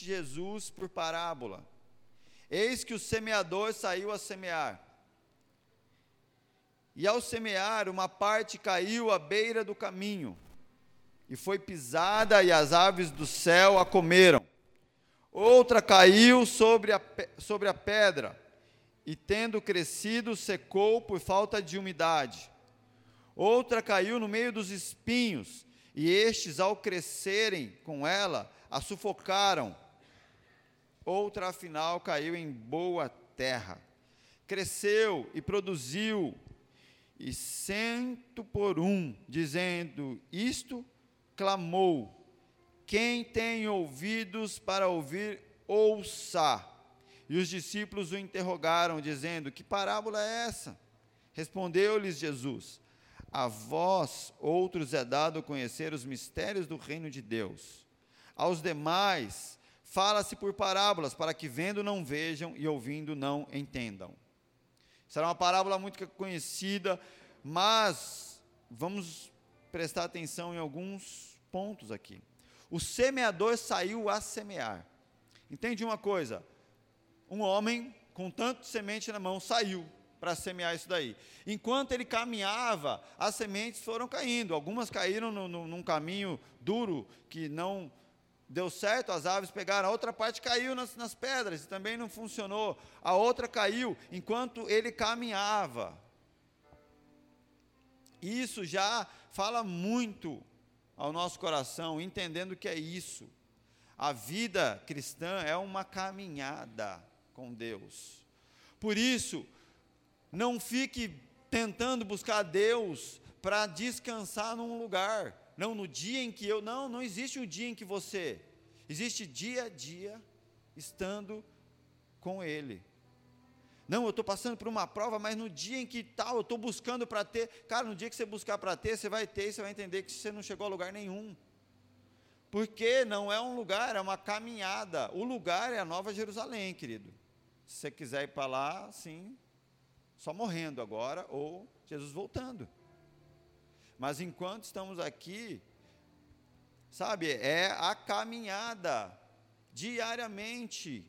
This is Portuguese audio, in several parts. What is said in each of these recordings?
disse Jesus por parábola: Eis que o semeador saiu a semear. E ao semear, uma parte caiu à beira do caminho, e foi pisada, e as aves do céu a comeram. Outra caiu sobre a, sobre a pedra, e tendo crescido, secou por falta de umidade. Outra caiu no meio dos espinhos, e estes, ao crescerem com ela, a sufocaram. Outra, afinal, caiu em boa terra, cresceu e produziu, e cento por um, dizendo: Isto clamou: Quem tem ouvidos para ouvir, ouça. E os discípulos o interrogaram, dizendo: Que parábola é essa? Respondeu-lhes Jesus: A vós, outros, é dado conhecer os mistérios do reino de Deus aos demais, fala-se por parábolas, para que vendo não vejam e ouvindo não entendam. Será uma parábola muito conhecida, mas vamos prestar atenção em alguns pontos aqui. O semeador saiu a semear. Entende uma coisa? Um homem com tanto semente na mão saiu para semear isso daí. Enquanto ele caminhava, as sementes foram caindo. Algumas caíram no, no, num caminho duro que não deu certo, as aves pegaram, a outra parte caiu nas, nas pedras e também não funcionou, a outra caiu enquanto ele caminhava. Isso já fala muito ao nosso coração, entendendo que é isso. A vida cristã é uma caminhada com Deus. Por isso, não fique tentando buscar Deus para descansar num lugar. Não, no dia em que eu. Não, não existe um dia em que você. Existe dia a dia estando com Ele. Não, eu estou passando por uma prova, mas no dia em que tal, eu estou buscando para ter. Cara, no dia que você buscar para ter, você vai ter e você vai entender que você não chegou a lugar nenhum. Porque não é um lugar, é uma caminhada. O lugar é a Nova Jerusalém, querido. Se você quiser ir para lá, sim, só morrendo agora ou Jesus voltando. Mas enquanto estamos aqui, sabe, é a caminhada diariamente.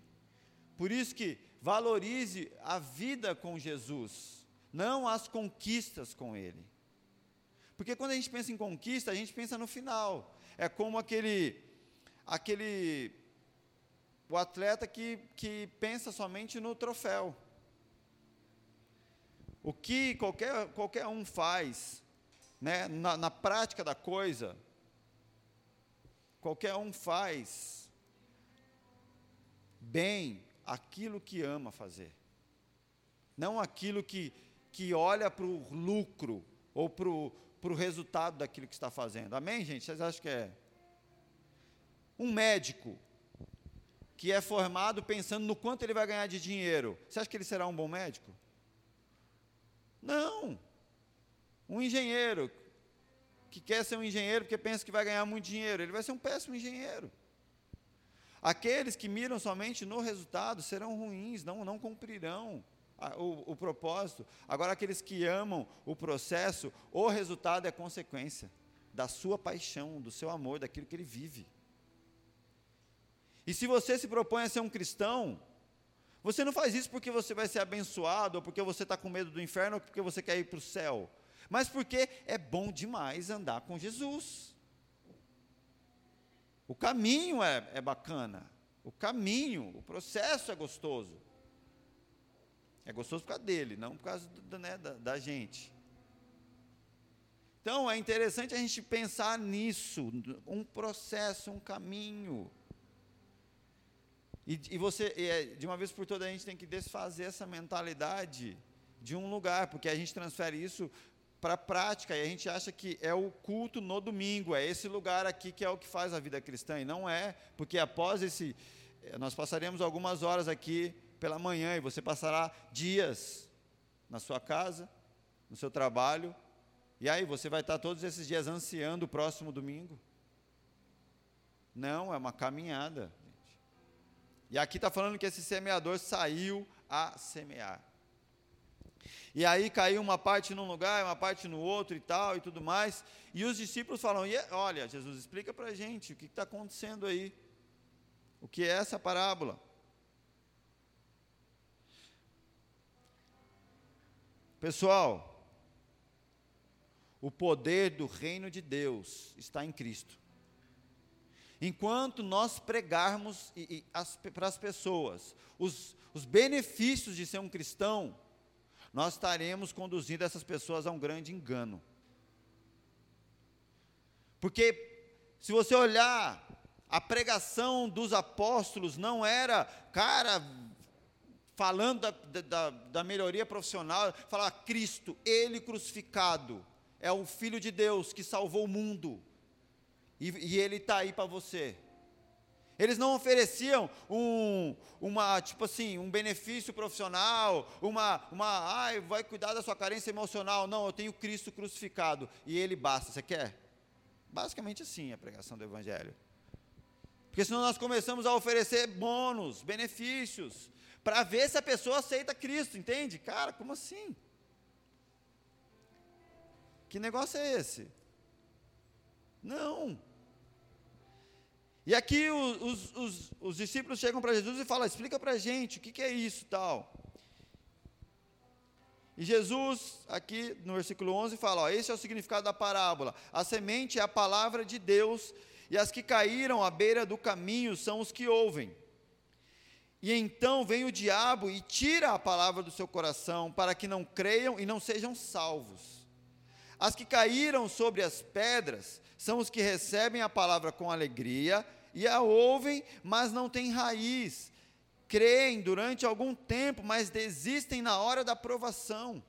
Por isso que valorize a vida com Jesus, não as conquistas com Ele. Porque quando a gente pensa em conquista, a gente pensa no final. É como aquele, aquele, o atleta que, que pensa somente no troféu. O que qualquer, qualquer um faz né, na, na prática da coisa, qualquer um faz bem aquilo que ama fazer, não aquilo que, que olha para o lucro ou para o resultado daquilo que está fazendo. Amém, gente? Vocês acham que é? Um médico que é formado pensando no quanto ele vai ganhar de dinheiro, você acha que ele será um bom médico? Não. Um engenheiro que quer ser um engenheiro porque pensa que vai ganhar muito dinheiro, ele vai ser um péssimo engenheiro. Aqueles que miram somente no resultado serão ruins, não, não cumprirão a, o, o propósito. Agora, aqueles que amam o processo, o resultado é consequência da sua paixão, do seu amor, daquilo que ele vive. E se você se propõe a ser um cristão, você não faz isso porque você vai ser abençoado, ou porque você está com medo do inferno, ou porque você quer ir para o céu, mas porque é bom demais andar com Jesus. O caminho é, é bacana, o caminho, o processo é gostoso. É gostoso por causa dele, não por causa do, né, da, da gente. Então é interessante a gente pensar nisso, um processo, um caminho. E, e você, é, de uma vez por todas, a gente tem que desfazer essa mentalidade de um lugar, porque a gente transfere isso para a prática e a gente acha que é o culto no domingo, é esse lugar aqui que é o que faz a vida cristã, e não é, porque após esse, eh, nós passaremos algumas horas aqui pela manhã e você passará dias na sua casa, no seu trabalho, e aí você vai estar todos esses dias ansiando o próximo domingo. Não, é uma caminhada. E aqui está falando que esse semeador saiu a semear. E aí caiu uma parte num lugar, uma parte no outro e tal e tudo mais. E os discípulos falam: e, Olha, Jesus, explica para a gente o que está acontecendo aí. o que é essa parábola. Pessoal, o poder do reino de Deus está em Cristo. Enquanto nós pregarmos para as pessoas os, os benefícios de ser um cristão, nós estaremos conduzindo essas pessoas a um grande engano. Porque se você olhar a pregação dos apóstolos não era, cara, falando da, da, da, melhoria profissional, falar Cristo, Ele crucificado, é o Filho de Deus que salvou o mundo, e, e Ele está aí para você. Eles não ofereciam um, uma, tipo assim, um benefício profissional, uma, uma, ai, vai cuidar da sua carência emocional. Não, eu tenho Cristo crucificado e Ele basta. Você quer? Basicamente assim a pregação do Evangelho. Porque senão nós começamos a oferecer bônus, benefícios, para ver se a pessoa aceita Cristo, entende? Cara, como assim? Que negócio é esse? Não. E aqui os, os, os, os discípulos chegam para Jesus e falam: explica para a gente o que, que é isso tal. E Jesus, aqui no versículo 11, fala: ó, esse é o significado da parábola. A semente é a palavra de Deus, e as que caíram à beira do caminho são os que ouvem. E então vem o diabo e tira a palavra do seu coração, para que não creiam e não sejam salvos. As que caíram sobre as pedras são os que recebem a palavra com alegria e a ouvem, mas não têm raiz. Creem durante algum tempo, mas desistem na hora da provação.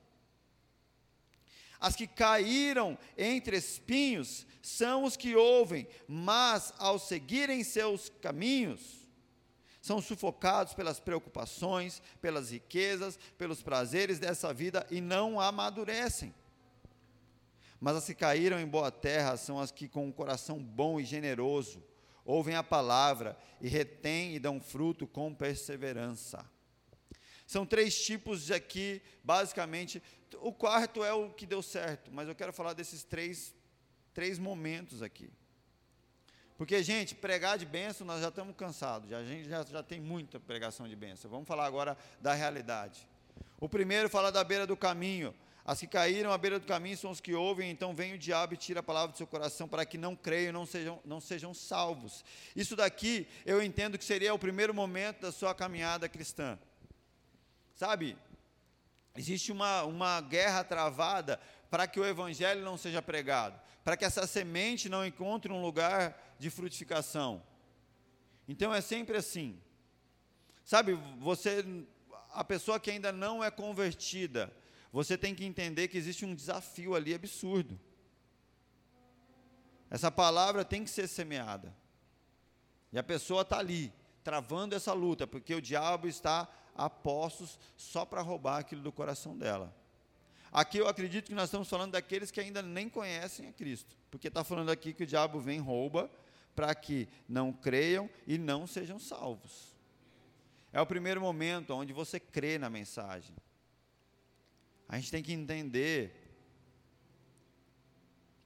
As que caíram entre espinhos são os que ouvem, mas ao seguirem seus caminhos, são sufocados pelas preocupações, pelas riquezas, pelos prazeres dessa vida e não amadurecem. Mas as que caíram em boa terra são as que, com um coração bom e generoso, ouvem a palavra e retêm e dão fruto com perseverança. São três tipos aqui, basicamente. O quarto é o que deu certo, mas eu quero falar desses três, três momentos aqui. Porque, gente, pregar de bênção, nós já estamos cansados, já, a gente já, já tem muita pregação de bênção. Vamos falar agora da realidade. O primeiro fala da beira do caminho. As que caíram à beira do caminho são os que ouvem, então vem o diabo e tira a palavra do seu coração para que não creiam não sejam, não sejam salvos. Isso daqui eu entendo que seria o primeiro momento da sua caminhada cristã. Sabe, existe uma, uma guerra travada para que o evangelho não seja pregado, para que essa semente não encontre um lugar de frutificação. Então é sempre assim. Sabe, você, a pessoa que ainda não é convertida, você tem que entender que existe um desafio ali absurdo. Essa palavra tem que ser semeada. E a pessoa está ali, travando essa luta, porque o diabo está a postos só para roubar aquilo do coração dela. Aqui eu acredito que nós estamos falando daqueles que ainda nem conhecem a Cristo, porque está falando aqui que o diabo vem rouba para que não creiam e não sejam salvos. É o primeiro momento onde você crê na mensagem. A gente tem que entender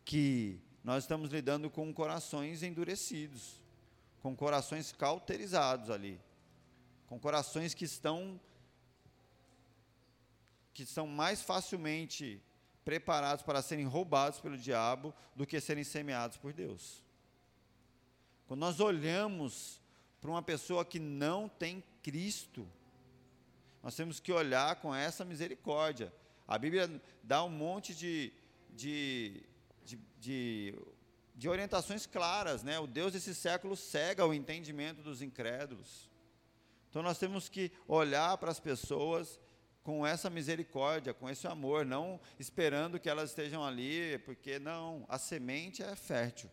que nós estamos lidando com corações endurecidos, com corações cauterizados ali, com corações que estão que são mais facilmente preparados para serem roubados pelo diabo do que serem semeados por Deus. Quando nós olhamos para uma pessoa que não tem Cristo, nós temos que olhar com essa misericórdia. A Bíblia dá um monte de, de, de, de, de orientações claras, né? O Deus desse século cega o entendimento dos incrédulos. Então nós temos que olhar para as pessoas com essa misericórdia, com esse amor, não esperando que elas estejam ali, porque não, a semente é fértil,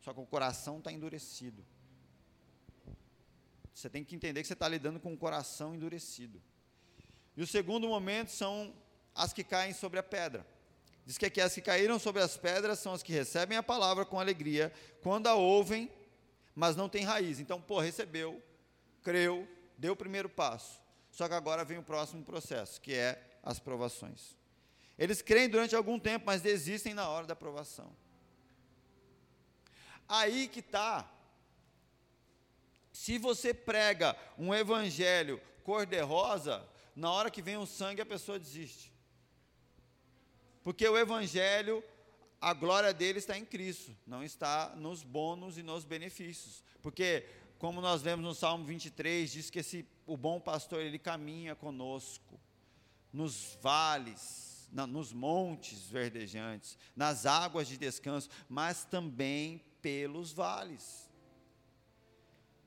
só que o coração está endurecido. Você tem que entender que você está lidando com um coração endurecido. E o segundo momento são as que caem sobre a pedra. Diz que aqui as que caíram sobre as pedras são as que recebem a palavra com alegria, quando a ouvem, mas não tem raiz. Então, pô, recebeu, creu, deu o primeiro passo. Só que agora vem o próximo processo, que é as provações. Eles creem durante algum tempo, mas desistem na hora da provação. Aí que está Se você prega um evangelho cor-de-rosa, na hora que vem o sangue a pessoa desiste. Porque o evangelho, a glória dele está em Cristo, não está nos bônus e nos benefícios. Porque, como nós vemos no Salmo 23, diz que esse, o bom pastor ele caminha conosco nos vales, na, nos montes verdejantes, nas águas de descanso, mas também pelos vales.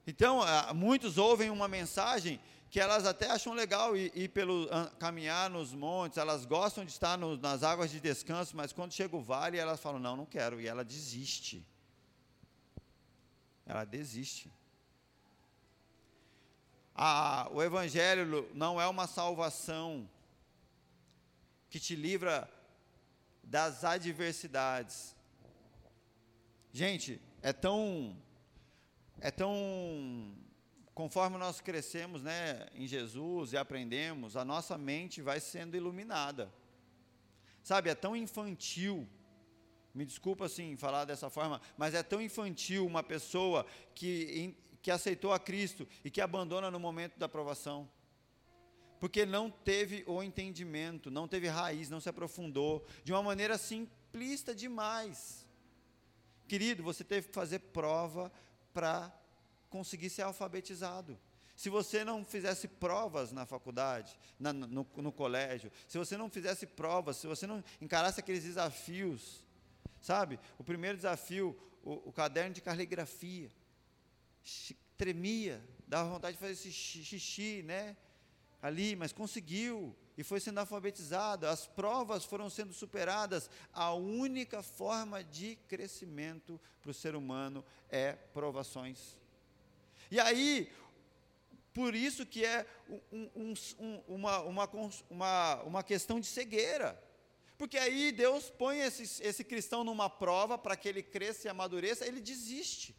Então, muitos ouvem uma mensagem que elas até acham legal ir, ir pelo caminhar nos montes, elas gostam de estar no, nas águas de descanso, mas quando chega o vale, elas falam: "Não, não quero", e ela desiste. Ela desiste. Ah, o evangelho não é uma salvação que te livra das adversidades. Gente, é tão é tão conforme nós crescemos, né, em Jesus e aprendemos, a nossa mente vai sendo iluminada. Sabe, é tão infantil. Me desculpa assim falar dessa forma, mas é tão infantil uma pessoa que que aceitou a Cristo e que abandona no momento da provação porque não teve o entendimento, não teve raiz, não se aprofundou, de uma maneira simplista demais. Querido, você teve que fazer prova para conseguir ser alfabetizado. Se você não fizesse provas na faculdade, na, no, no, colégio, se você não fizesse provas, se você não encarasse aqueles desafios, sabe? O primeiro desafio, o, o caderno de caligrafia, tremia, dava vontade de fazer esse xixi, né? ali, mas conseguiu e foi sendo alfabetizado, as provas foram sendo superadas. A única forma de crescimento para o ser humano é provações. E aí, por isso que é um, um, um, uma, uma, uma, uma questão de cegueira. Porque aí Deus põe esse, esse cristão numa prova para que ele cresça e amadureça, ele desiste.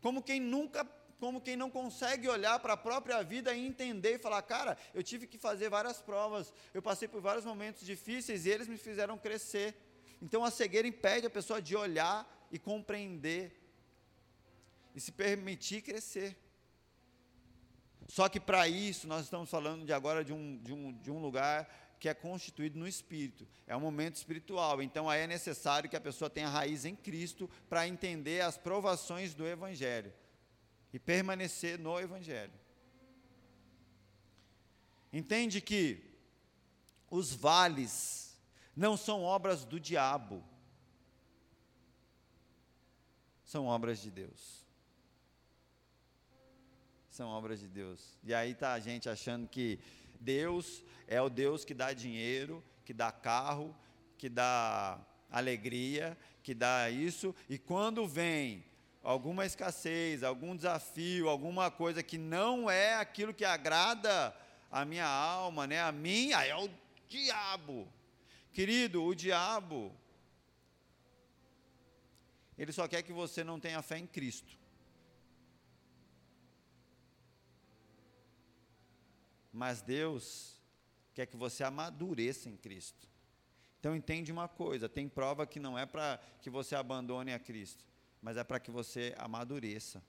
Como quem nunca como quem não consegue olhar para a própria vida e entender e falar: cara, eu tive que fazer várias provas, eu passei por vários momentos difíceis e eles me fizeram crescer. Então a cegueira impede a pessoa de olhar e compreender e se permitir crescer. Só que para isso nós estamos falando de agora de um, de, um, de um lugar que é constituído no espírito, é um momento espiritual. Então aí é necessário que a pessoa tenha raiz em Cristo para entender as provações do Evangelho e permanecer no Evangelho. Entende que os vales não são obras do diabo, são obras de Deus. São obras de Deus. E aí está a gente achando que Deus é o Deus que dá dinheiro, que dá carro, que dá alegria, que dá isso, e quando vem alguma escassez, algum desafio, alguma coisa que não é aquilo que agrada a minha alma, né? A aí é o diabo. Querido, o diabo ele só quer que você não tenha fé em Cristo. Mas Deus quer que você amadureça em Cristo. Então entende uma coisa, tem prova que não é para que você abandone a Cristo mas é para que você amadureça.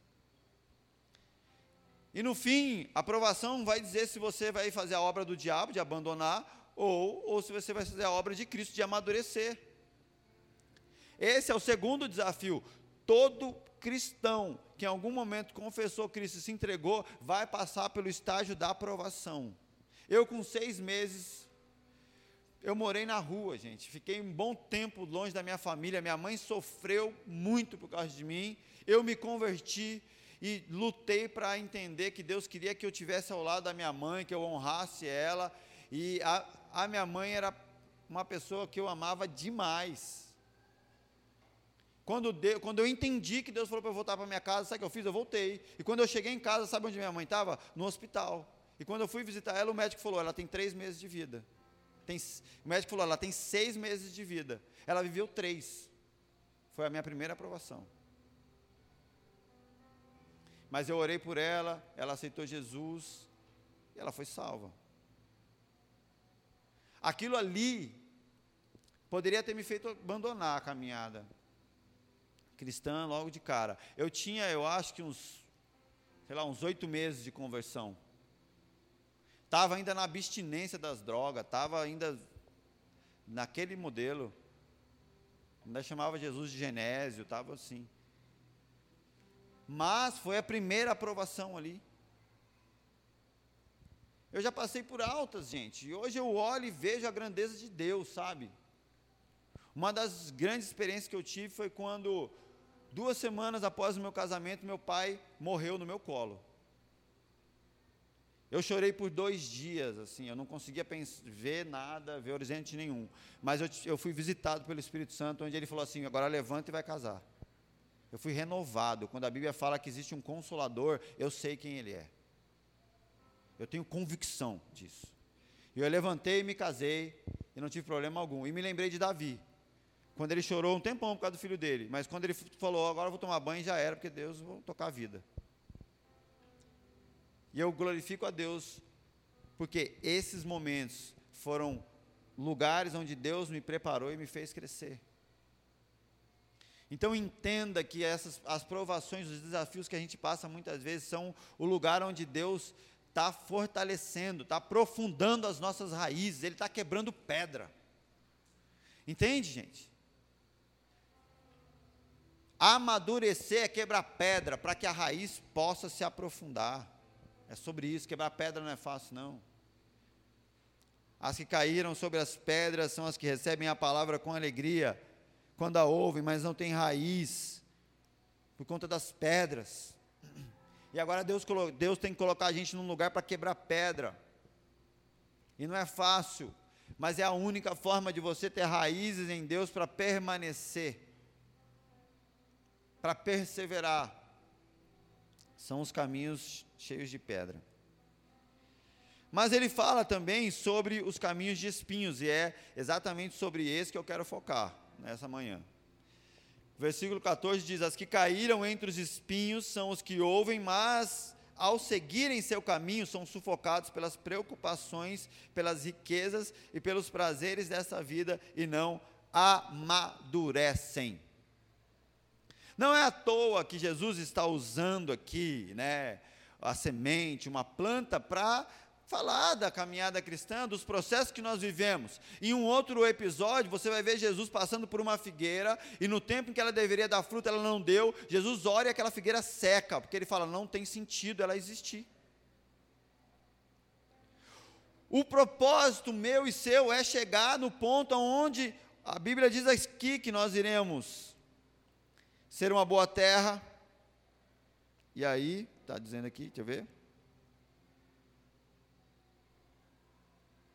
E no fim, a aprovação vai dizer se você vai fazer a obra do diabo, de abandonar, ou, ou se você vai fazer a obra de Cristo, de amadurecer. Esse é o segundo desafio. Todo cristão que em algum momento confessou Cristo e se entregou, vai passar pelo estágio da aprovação. Eu, com seis meses, eu morei na rua, gente. Fiquei um bom tempo longe da minha família. Minha mãe sofreu muito por causa de mim. Eu me converti e lutei para entender que Deus queria que eu tivesse ao lado da minha mãe, que eu honrasse ela. E a, a minha mãe era uma pessoa que eu amava demais. Quando, Deus, quando eu entendi que Deus falou para eu voltar para minha casa, sabe o que eu fiz? Eu voltei. E quando eu cheguei em casa, sabe onde minha mãe estava? No hospital. E quando eu fui visitar ela, o médico falou: ela tem três meses de vida. Tem, o médico falou, ela tem seis meses de vida. Ela viveu três. Foi a minha primeira aprovação. Mas eu orei por ela, ela aceitou Jesus e ela foi salva. Aquilo ali poderia ter me feito abandonar a caminhada. Cristã logo de cara. Eu tinha, eu acho que uns, sei lá, uns oito meses de conversão. Estava ainda na abstinência das drogas, estava ainda naquele modelo. Ainda chamava Jesus de Genésio, estava assim. Mas foi a primeira aprovação ali. Eu já passei por altas, gente, e hoje eu olho e vejo a grandeza de Deus, sabe? Uma das grandes experiências que eu tive foi quando, duas semanas após o meu casamento, meu pai morreu no meu colo. Eu chorei por dois dias, assim, eu não conseguia ver nada, ver horizonte nenhum. Mas eu, eu fui visitado pelo Espírito Santo, onde ele falou assim: agora levanta e vai casar. Eu fui renovado. Quando a Bíblia fala que existe um consolador, eu sei quem ele é. Eu tenho convicção disso. E eu levantei e me casei, e não tive problema algum. E me lembrei de Davi, quando ele chorou um tempão por causa do filho dele. Mas quando ele falou, agora eu vou tomar banho, já era, porque Deus, vou tocar a vida. E eu glorifico a Deus, porque esses momentos foram lugares onde Deus me preparou e me fez crescer. Então entenda que essas as provações, os desafios que a gente passa muitas vezes são o lugar onde Deus está fortalecendo, está aprofundando as nossas raízes, Ele está quebrando pedra. Entende, gente? Amadurecer é quebrar pedra para que a raiz possa se aprofundar. É sobre isso. Quebrar pedra não é fácil, não. As que caíram sobre as pedras são as que recebem a palavra com alegria, quando a ouvem, mas não têm raiz, por conta das pedras. E agora Deus, Deus tem que colocar a gente num lugar para quebrar pedra. E não é fácil, mas é a única forma de você ter raízes em Deus para permanecer, para perseverar. São os caminhos cheios de pedra. Mas ele fala também sobre os caminhos de espinhos, e é exatamente sobre esse que eu quero focar nessa manhã. Versículo 14 diz: As que caíram entre os espinhos são os que ouvem, mas ao seguirem seu caminho são sufocados pelas preocupações, pelas riquezas e pelos prazeres dessa vida e não amadurecem. Não é à toa que Jesus está usando aqui, né, a semente, uma planta, para falar da caminhada cristã, dos processos que nós vivemos. Em um outro episódio, você vai ver Jesus passando por uma figueira, e no tempo em que ela deveria dar fruta, ela não deu. Jesus olha e aquela figueira seca, porque ele fala: não tem sentido ela existir. O propósito meu e seu é chegar no ponto onde a Bíblia diz aqui que nós iremos ser uma boa terra. E aí, Está dizendo aqui, deixa eu ver.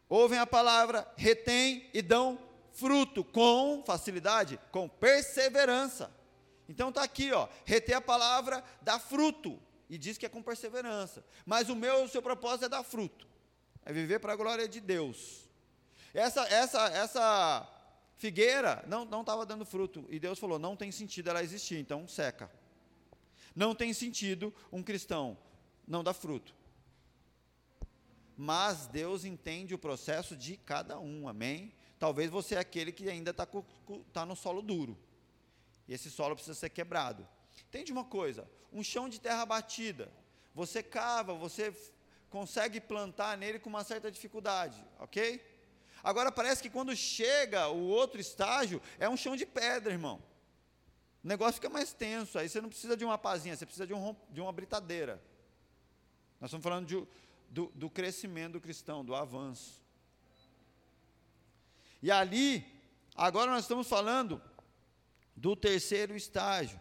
Ouvem a palavra, retém e dão fruto com facilidade, com perseverança. Então está aqui, ó, reter a palavra dá fruto e diz que é com perseverança. Mas o meu, o seu propósito é dar fruto, é viver para a glória de Deus. Essa, essa, essa figueira não não estava dando fruto e Deus falou não tem sentido ela existir, então seca. Não tem sentido um cristão não dar fruto. Mas Deus entende o processo de cada um, amém? Talvez você é aquele que ainda está tá no solo duro. E esse solo precisa ser quebrado. Entende uma coisa? Um chão de terra batida. Você cava, você consegue plantar nele com uma certa dificuldade, ok? Agora parece que quando chega o outro estágio, é um chão de pedra, irmão. O negócio fica mais tenso, aí você não precisa de uma pazinha, você precisa de, um, de uma britadeira. Nós estamos falando de, do, do crescimento do cristão, do avanço. E ali, agora nós estamos falando do terceiro estágio,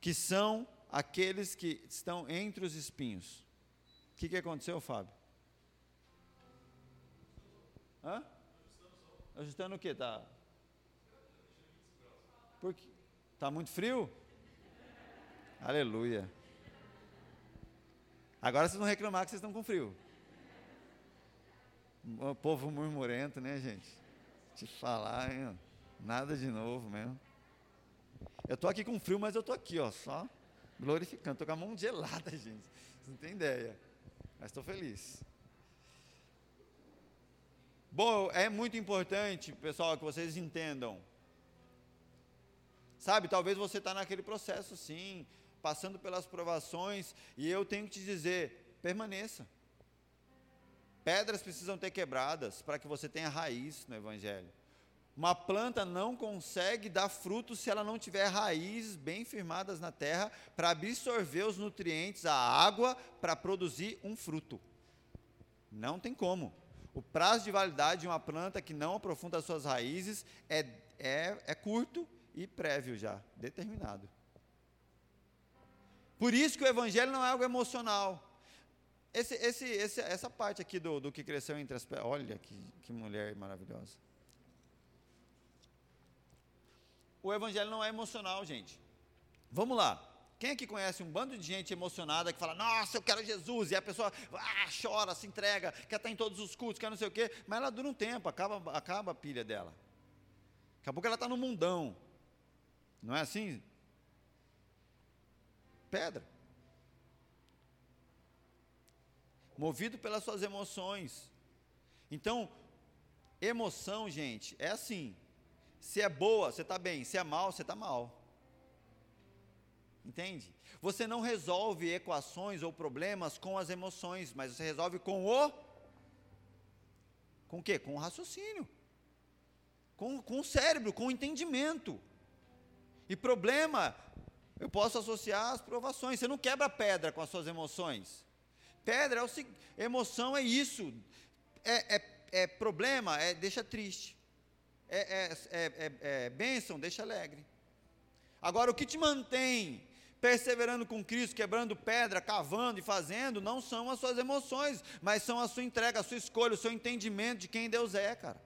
que são aqueles que estão entre os espinhos. O que, que aconteceu, Fábio? Hã? Ajustando o que? Tá, porque está muito frio? Aleluia. Agora vocês vão reclamar que vocês estão com frio. O povo murmurento, né, gente? Te falar, hein? Nada de novo mesmo. Eu estou aqui com frio, mas eu estou aqui, ó, só glorificando. Estou com a mão gelada, gente. Vocês não tem ideia. Mas estou feliz. Bom, é muito importante, pessoal, que vocês entendam Sabe, talvez você está naquele processo sim, passando pelas provações, e eu tenho que te dizer: permaneça. Pedras precisam ter quebradas para que você tenha raiz no Evangelho. Uma planta não consegue dar fruto se ela não tiver raízes bem firmadas na terra para absorver os nutrientes, a água, para produzir um fruto. Não tem como. O prazo de validade de uma planta que não aprofunda as suas raízes é, é, é curto e prévio já, determinado. Por isso que o evangelho não é algo emocional. Esse, esse, esse, essa parte aqui do, do que cresceu entre as pernas, olha que, que mulher maravilhosa. O evangelho não é emocional, gente. Vamos lá. Quem aqui conhece um bando de gente emocionada que fala, nossa, eu quero Jesus, e a pessoa ah, chora, se entrega, quer estar em todos os cultos, quer não sei o quê, mas ela dura um tempo, acaba, acaba a pilha dela. Daqui a pouco ela está no mundão. Não é assim? Pedra. Movido pelas suas emoções. Então, emoção, gente, é assim. Se é boa, você está bem. Se é mal, você está mal. Entende? Você não resolve equações ou problemas com as emoções, mas você resolve com o. Com o quê? Com o raciocínio. Com, com o cérebro, com o entendimento. E problema, eu posso associar às provações. Você não quebra pedra com as suas emoções. Pedra é o emoção é isso. É, é, é problema, é deixa triste é, é, é, é, é bênção, deixa alegre. Agora, o que te mantém perseverando com Cristo, quebrando pedra, cavando e fazendo, não são as suas emoções, mas são a sua entrega, a sua escolha, o seu entendimento de quem Deus é, cara.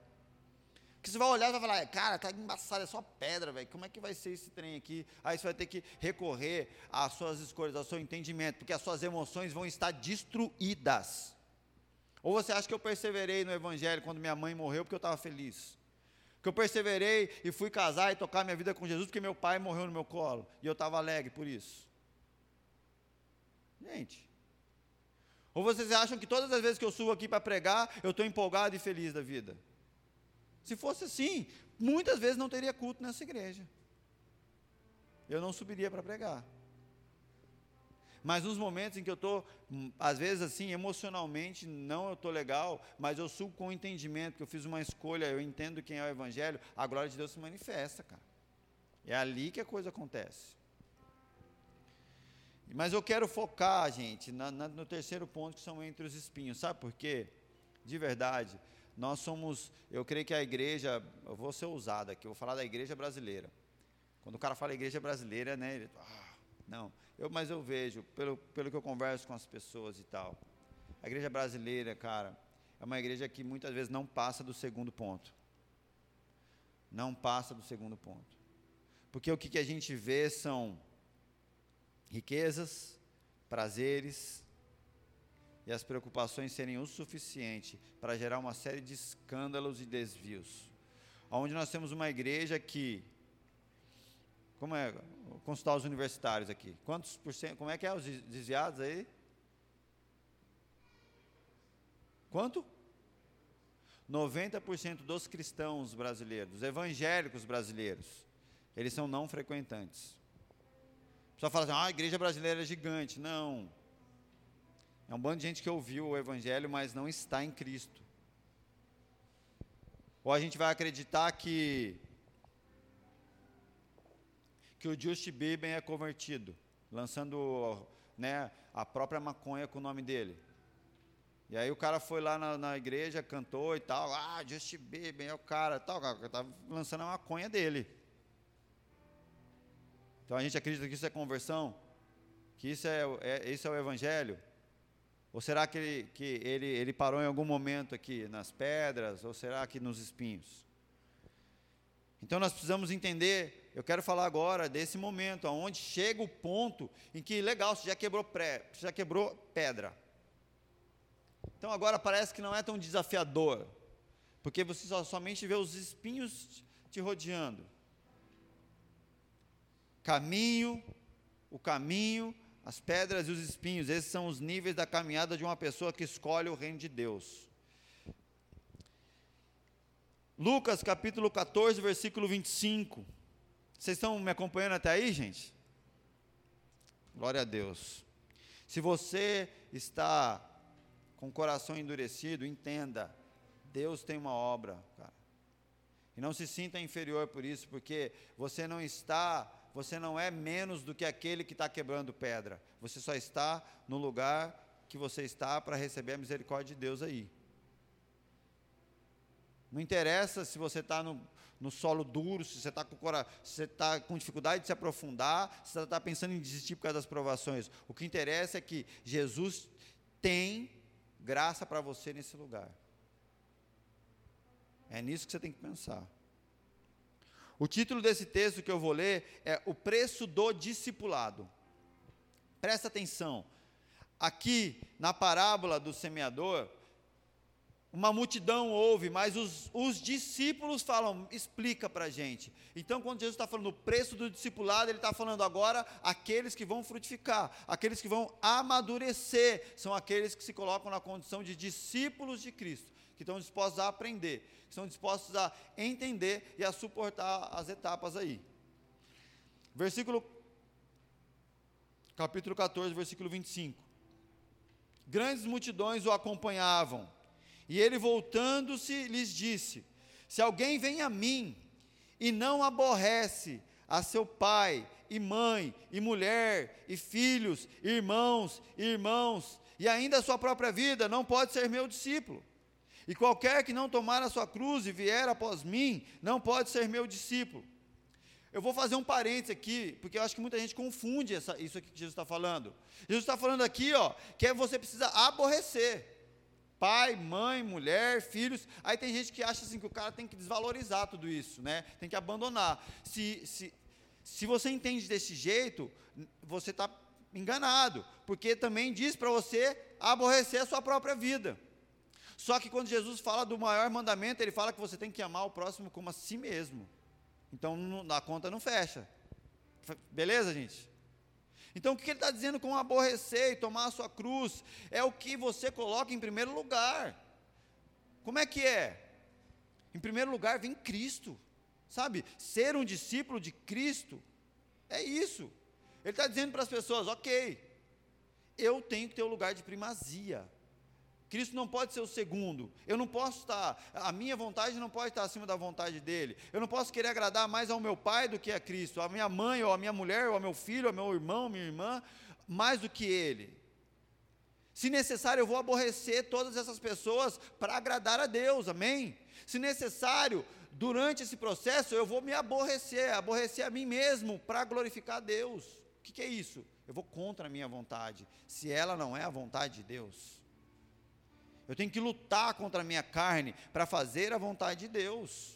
Que você vai olhar e vai falar, cara, tá embaçado, é só pedra, velho. Como é que vai ser esse trem aqui? Aí você vai ter que recorrer às suas escolhas, ao seu entendimento, porque as suas emoções vão estar destruídas. Ou você acha que eu perseverei no Evangelho quando minha mãe morreu porque eu estava feliz? Que eu perseverei e fui casar e tocar minha vida com Jesus porque meu pai morreu no meu colo. E eu estava alegre por isso. Gente. Ou vocês acham que todas as vezes que eu subo aqui para pregar, eu estou empolgado e feliz da vida? Se fosse assim, muitas vezes não teria culto nessa igreja. Eu não subiria para pregar. Mas nos momentos em que eu estou, hum, às vezes assim, emocionalmente, não eu estou legal, mas eu subo com o entendimento, que eu fiz uma escolha, eu entendo quem é o Evangelho, a glória de Deus se manifesta, cara. É ali que a coisa acontece. Mas eu quero focar, gente, na, na, no terceiro ponto, que são entre os espinhos. Sabe por quê? De verdade, nós somos, eu creio que a igreja, eu vou ser ousado aqui, eu vou falar da igreja brasileira. Quando o cara fala igreja brasileira, né, ele, ah, não, eu, mas eu vejo, pelo, pelo que eu converso com as pessoas e tal. A igreja brasileira, cara, é uma igreja que muitas vezes não passa do segundo ponto. Não passa do segundo ponto. Porque o que, que a gente vê são riquezas, prazeres e as preocupações serem o suficiente para gerar uma série de escândalos e desvios. Onde nós temos uma igreja que como é? Consultar os universitários aqui. Quantos por cento? Como é que é os desviados aí? Quanto? 90% dos cristãos brasileiros, dos evangélicos brasileiros, eles são não frequentantes. O pessoal fala assim, ah, a igreja brasileira é gigante. Não. É um bando de gente que ouviu o evangelho, mas não está em Cristo. Ou a gente vai acreditar que que o Justin Bieber é convertido, lançando né, a própria maconha com o nome dele. E aí o cara foi lá na, na igreja, cantou e tal, ah, Justin Bieber é o cara, tal, estava lançando a maconha dele. Então a gente acredita que isso é conversão? Que isso é, é, isso é o evangelho? Ou será que, ele, que ele, ele parou em algum momento aqui nas pedras? Ou será que nos espinhos? Então nós precisamos entender eu quero falar agora desse momento, onde chega o ponto em que, legal, você já quebrou, pré, você já quebrou pedra. Então agora parece que não é tão desafiador, porque você só, somente vê os espinhos te rodeando. Caminho, o caminho, as pedras e os espinhos, esses são os níveis da caminhada de uma pessoa que escolhe o reino de Deus. Lucas capítulo 14, versículo 25. Vocês estão me acompanhando até aí, gente? Glória a Deus. Se você está com o coração endurecido, entenda, Deus tem uma obra, cara. E não se sinta inferior por isso, porque você não está, você não é menos do que aquele que está quebrando pedra. Você só está no lugar que você está para receber a misericórdia de Deus aí. Não interessa se você está no, no solo duro, se você está com, tá com dificuldade de se aprofundar, se você está pensando em desistir por causa das provações. O que interessa é que Jesus tem graça para você nesse lugar. É nisso que você tem que pensar. O título desse texto que eu vou ler é O Preço do Discipulado. Presta atenção. Aqui, na parábola do semeador, uma multidão ouve, mas os, os discípulos falam, explica para a gente. Então, quando Jesus está falando o preço do discipulado, ele está falando agora aqueles que vão frutificar, aqueles que vão amadurecer, são aqueles que se colocam na condição de discípulos de Cristo, que estão dispostos a aprender, que estão dispostos a entender e a suportar as etapas aí. Versículo, capítulo 14, versículo 25. Grandes multidões o acompanhavam e ele, voltando-se, lhes disse: Se alguém vem a mim e não aborrece a seu pai e mãe, e mulher, e filhos, irmãos, e irmãos, e ainda a sua própria vida, não pode ser meu discípulo. E qualquer que não tomar a sua cruz e vier após mim, não pode ser meu discípulo. Eu vou fazer um parênteses aqui, porque eu acho que muita gente confunde essa, isso aqui que Jesus está falando. Jesus está falando aqui, ó, que é você precisa aborrecer pai, mãe, mulher, filhos. Aí tem gente que acha assim que o cara tem que desvalorizar tudo isso, né? Tem que abandonar. Se, se, se você entende desse jeito, você está enganado, porque também diz para você aborrecer a sua própria vida. Só que quando Jesus fala do maior mandamento, ele fala que você tem que amar o próximo como a si mesmo. Então a conta não fecha. Beleza, gente? Então, o que ele está dizendo com aborrecer e tomar a sua cruz? É o que você coloca em primeiro lugar. Como é que é? Em primeiro lugar vem Cristo, sabe? Ser um discípulo de Cristo é isso. Ele está dizendo para as pessoas: ok, eu tenho que ter o um lugar de primazia. Cristo não pode ser o segundo. Eu não posso estar, a minha vontade não pode estar acima da vontade dele. Eu não posso querer agradar mais ao meu pai do que a Cristo, a minha mãe, ou a minha mulher, ou ao meu filho, ao meu irmão, minha irmã, mais do que ele. Se necessário, eu vou aborrecer todas essas pessoas para agradar a Deus, amém? Se necessário, durante esse processo, eu vou me aborrecer, aborrecer a mim mesmo para glorificar a Deus. O que, que é isso? Eu vou contra a minha vontade, se ela não é a vontade de Deus. Eu tenho que lutar contra a minha carne para fazer a vontade de Deus.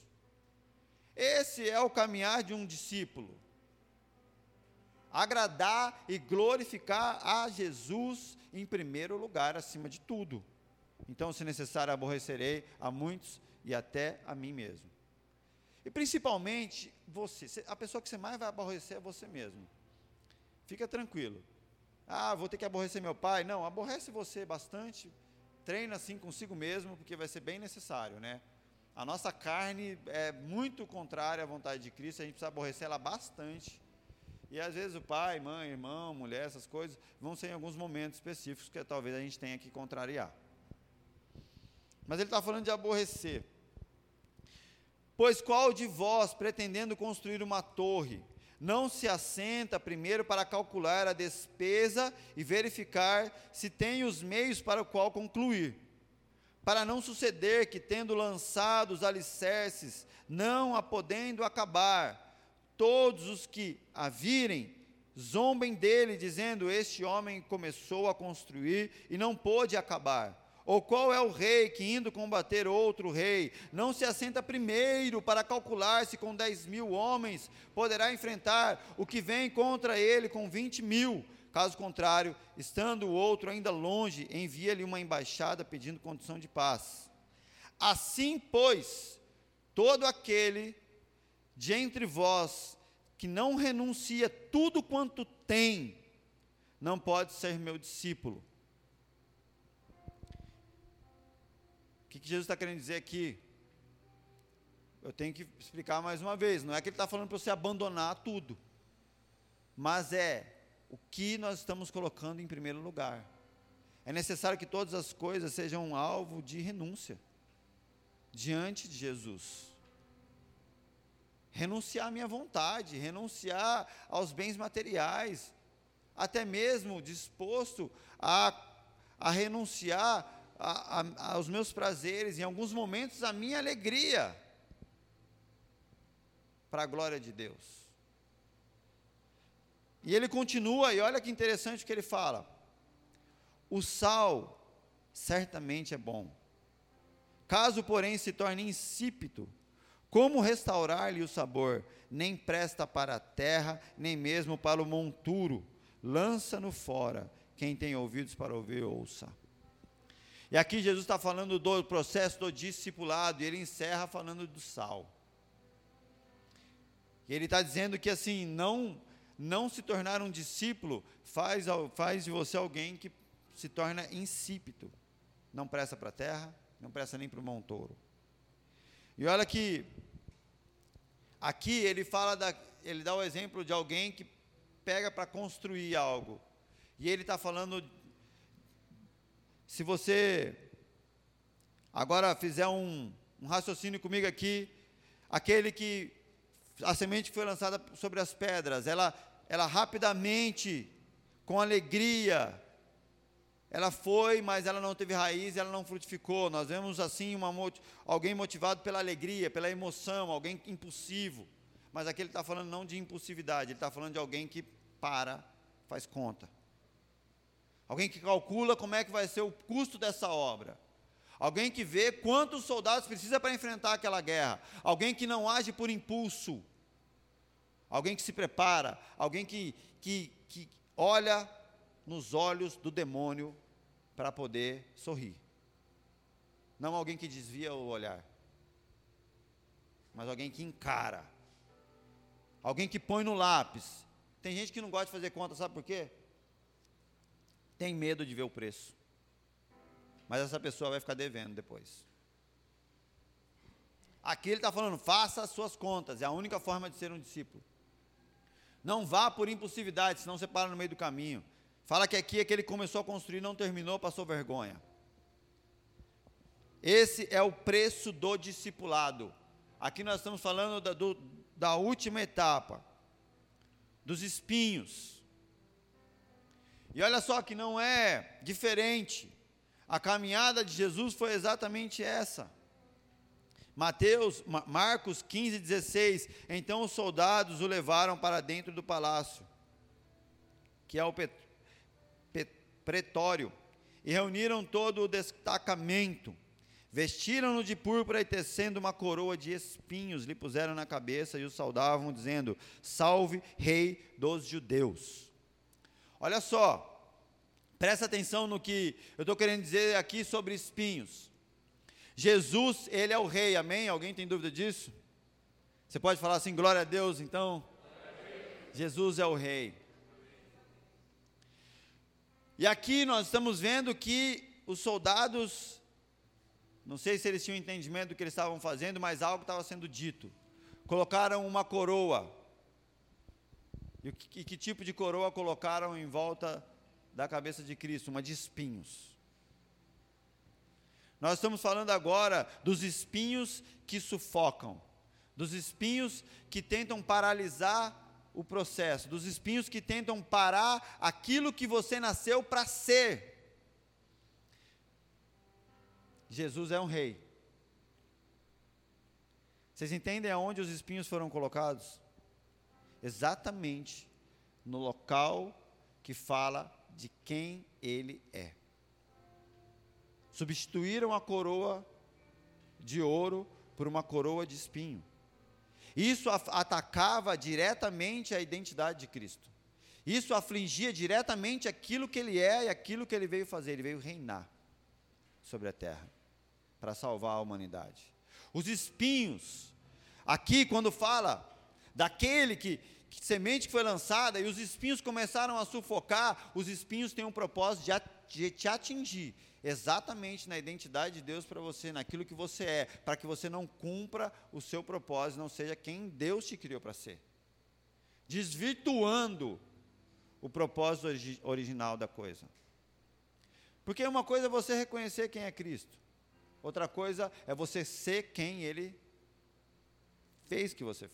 Esse é o caminhar de um discípulo. Agradar e glorificar a Jesus em primeiro lugar, acima de tudo. Então, se necessário, aborrecerei a muitos e até a mim mesmo. E principalmente você, a pessoa que você mais vai aborrecer é você mesmo. Fica tranquilo. Ah, vou ter que aborrecer meu pai? Não, aborrece você bastante, treina assim consigo mesmo, porque vai ser bem necessário, né? A nossa carne é muito contrária à vontade de Cristo, a gente precisa aborrecer ela bastante. E às vezes o pai, mãe, irmão, mulher, essas coisas, vão ser em alguns momentos específicos que talvez a gente tenha que contrariar. Mas ele está falando de aborrecer. Pois qual de vós, pretendendo construir uma torre, não se assenta primeiro para calcular a despesa e verificar se tem os meios para o qual concluir, para não suceder que, tendo lançado os alicerces, não a podendo acabar, todos os que a virem zombem dele, dizendo: Este homem começou a construir e não pôde acabar. Ou qual é o rei que, indo combater outro rei, não se assenta primeiro para calcular se com dez mil homens poderá enfrentar o que vem contra ele com vinte mil? Caso contrário, estando o outro ainda longe, envia-lhe uma embaixada pedindo condição de paz. Assim, pois, todo aquele de entre vós que não renuncia tudo quanto tem, não pode ser meu discípulo. Que, que Jesus está querendo dizer aqui? eu tenho que explicar mais uma vez, não é que ele está falando para você abandonar tudo, mas é o que nós estamos colocando em primeiro lugar. É necessário que todas as coisas sejam alvo de renúncia diante de Jesus. Renunciar à minha vontade, renunciar aos bens materiais, até mesmo disposto a, a renunciar a, a, aos meus prazeres, em alguns momentos a minha alegria para a glória de Deus. E ele continua, e olha que interessante o que ele fala. O sal certamente é bom. Caso, porém, se torne insípido, como restaurar-lhe o sabor? Nem presta para a terra, nem mesmo para o monturo. Lança-no fora. Quem tem ouvidos para ouvir, ouça. E aqui Jesus está falando do processo do discipulado, e ele encerra falando do sal. E ele está dizendo que assim, não, não se tornar um discípulo faz, faz de você alguém que se torna insípido. Não presta para a terra, não presta nem para o montouro. E olha que aqui ele fala da, ele dá o exemplo de alguém que pega para construir algo. E ele está falando, se você agora fizer um, um raciocínio comigo aqui, aquele que a semente foi lançada sobre as pedras, ela, ela rapidamente, com alegria, ela foi, mas ela não teve raiz, ela não frutificou. Nós vemos assim uma, alguém motivado pela alegria, pela emoção, alguém impulsivo. Mas aqui ele está falando não de impulsividade, ele está falando de alguém que para, faz conta. Alguém que calcula como é que vai ser o custo dessa obra. Alguém que vê quantos soldados precisa para enfrentar aquela guerra. Alguém que não age por impulso. Alguém que se prepara. Alguém que, que, que olha nos olhos do demônio para poder sorrir. Não alguém que desvia o olhar, mas alguém que encara. Alguém que põe no lápis. Tem gente que não gosta de fazer conta, sabe por quê? Tem medo de ver o preço. Mas essa pessoa vai ficar devendo depois. Aqui ele está falando, faça as suas contas, é a única forma de ser um discípulo. Não vá por impulsividade, senão você para no meio do caminho. Fala que aqui é que ele começou a construir, não terminou, passou vergonha. Esse é o preço do discipulado. Aqui nós estamos falando da, do, da última etapa, dos espinhos. E olha só que não é diferente. A caminhada de Jesus foi exatamente essa. Mateus, Marcos 15, 16. Então os soldados o levaram para dentro do palácio, que é o pretório, e reuniram todo o destacamento. Vestiram-no de púrpura e tecendo uma coroa de espinhos, lhe puseram na cabeça e o saudavam, dizendo: Salve, Rei dos Judeus. Olha só, presta atenção no que eu estou querendo dizer aqui sobre espinhos. Jesus, ele é o Rei, amém? Alguém tem dúvida disso? Você pode falar assim, glória a Deus, então? Jesus é o Rei. E aqui nós estamos vendo que os soldados, não sei se eles tinham entendimento do que eles estavam fazendo, mas algo estava sendo dito. Colocaram uma coroa. E que, e que tipo de coroa colocaram em volta da cabeça de Cristo? Uma de espinhos. Nós estamos falando agora dos espinhos que sufocam, dos espinhos que tentam paralisar o processo, dos espinhos que tentam parar aquilo que você nasceu para ser. Jesus é um rei. Vocês entendem aonde os espinhos foram colocados? Exatamente no local que fala de quem ele é. Substituíram a coroa de ouro por uma coroa de espinho. Isso atacava diretamente a identidade de Cristo. Isso afligia diretamente aquilo que ele é e aquilo que ele veio fazer. Ele veio reinar sobre a terra para salvar a humanidade. Os espinhos, aqui quando fala daquele que, semente que foi lançada e os espinhos começaram a sufocar, os espinhos têm um propósito de, te atingir exatamente na identidade de Deus para você, naquilo que você é, para que você não cumpra o seu propósito, não seja quem Deus te criou para ser. Desvirtuando o propósito original da coisa. Porque uma coisa é você reconhecer quem é Cristo, outra coisa é você ser quem Ele fez que você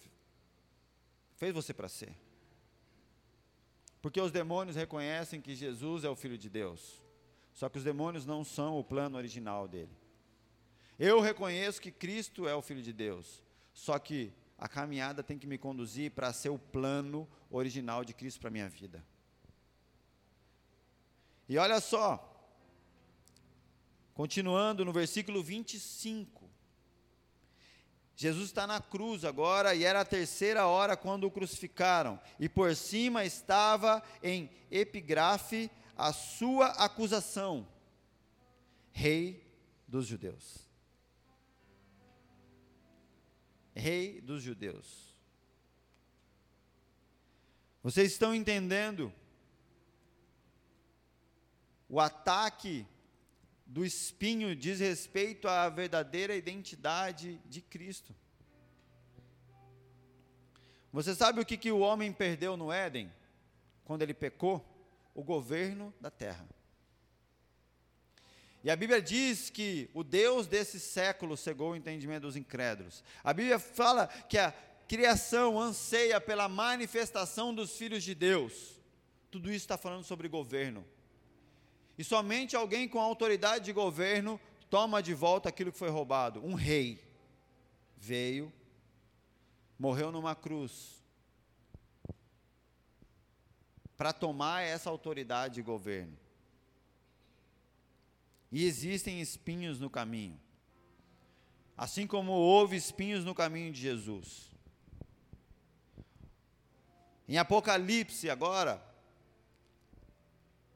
fez você para ser. Porque os demônios reconhecem que Jesus é o Filho de Deus. Só que os demônios não são o plano original dele. Eu reconheço que Cristo é o Filho de Deus. Só que a caminhada tem que me conduzir para ser o plano original de Cristo para a minha vida. E olha só, continuando no versículo 25. Jesus está na cruz agora e era a terceira hora quando o crucificaram, e por cima estava em epigrafe a sua acusação: Rei dos Judeus. Rei dos Judeus. Vocês estão entendendo o ataque do espinho diz respeito à verdadeira identidade de Cristo. Você sabe o que, que o homem perdeu no Éden, quando ele pecou? o governo da terra. E a Bíblia diz que o Deus desse século cegou o entendimento dos incrédulos. A Bíblia fala que a criação anseia pela manifestação dos filhos de Deus. Tudo isso está falando sobre governo. E somente alguém com autoridade de governo toma de volta aquilo que foi roubado. Um rei veio, morreu numa cruz, para tomar essa autoridade de governo. E existem espinhos no caminho. Assim como houve espinhos no caminho de Jesus. Em Apocalipse, agora,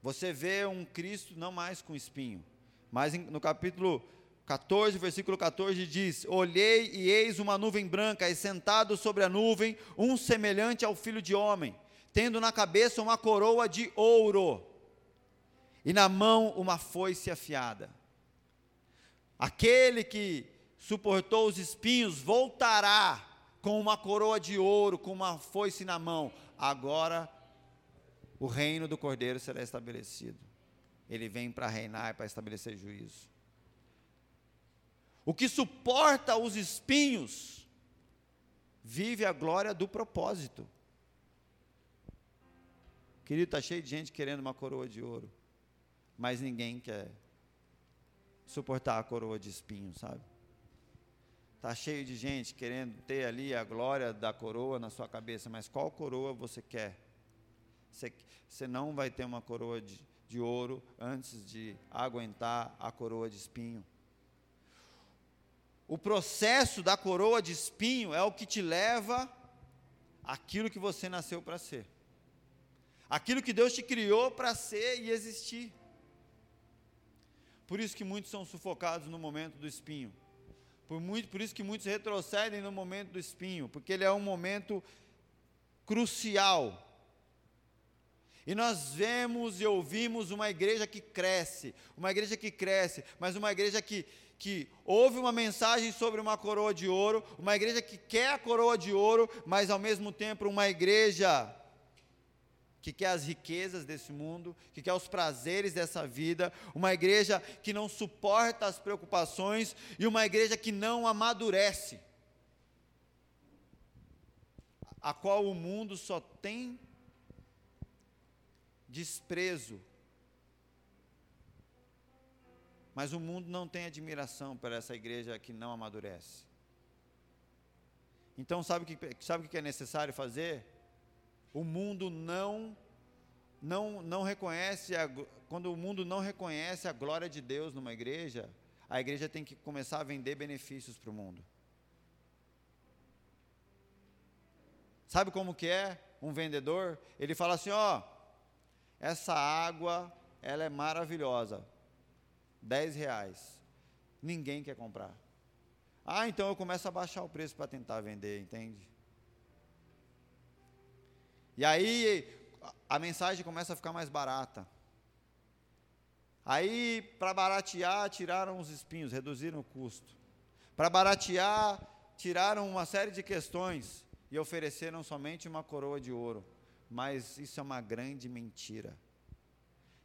você vê um Cristo não mais com espinho, mas no capítulo 14, versículo 14 diz: Olhei e eis uma nuvem branca, e sentado sobre a nuvem, um semelhante ao filho de homem tendo na cabeça uma coroa de ouro e na mão uma foice afiada. Aquele que suportou os espinhos voltará com uma coroa de ouro, com uma foice na mão. Agora o reino do Cordeiro será estabelecido. Ele vem para reinar e para estabelecer juízo. O que suporta os espinhos vive a glória do propósito. Querido, está cheio de gente querendo uma coroa de ouro, mas ninguém quer suportar a coroa de espinho, sabe? Está cheio de gente querendo ter ali a glória da coroa na sua cabeça, mas qual coroa você quer? Você, não vai ter uma coroa de, de ouro antes de aguentar a coroa de espinho. O processo da coroa de espinho é o que te leva àquilo que você nasceu para ser aquilo que Deus te criou para ser e existir. Por isso que muitos são sufocados no momento do espinho. Por, muito, por isso que muitos retrocedem no momento do espinho, porque ele é um momento crucial. E nós vemos e ouvimos uma igreja que cresce, uma igreja que cresce, mas uma igreja que, que ouve uma mensagem sobre uma coroa de ouro, uma igreja que quer a coroa de ouro, mas ao mesmo tempo uma igreja que quer as riquezas desse mundo, que quer os prazeres dessa vida, uma igreja que não suporta as preocupações e uma igreja que não amadurece, a qual o mundo só tem desprezo. Mas o mundo não tem admiração por essa igreja que não amadurece. Então, sabe o que, sabe o que é necessário fazer? o mundo não não não reconhece a, quando o mundo não reconhece a glória de Deus numa igreja, a igreja tem que começar a vender benefícios para o mundo. Sabe como que é um vendedor? Ele fala assim, ó, essa água, ela é maravilhosa, 10 reais. Ninguém quer comprar. Ah, então eu começo a baixar o preço para tentar vender, entende? E aí a mensagem começa a ficar mais barata. Aí, para baratear, tiraram os espinhos, reduziram o custo. Para baratear, tiraram uma série de questões e ofereceram somente uma coroa de ouro. Mas isso é uma grande mentira.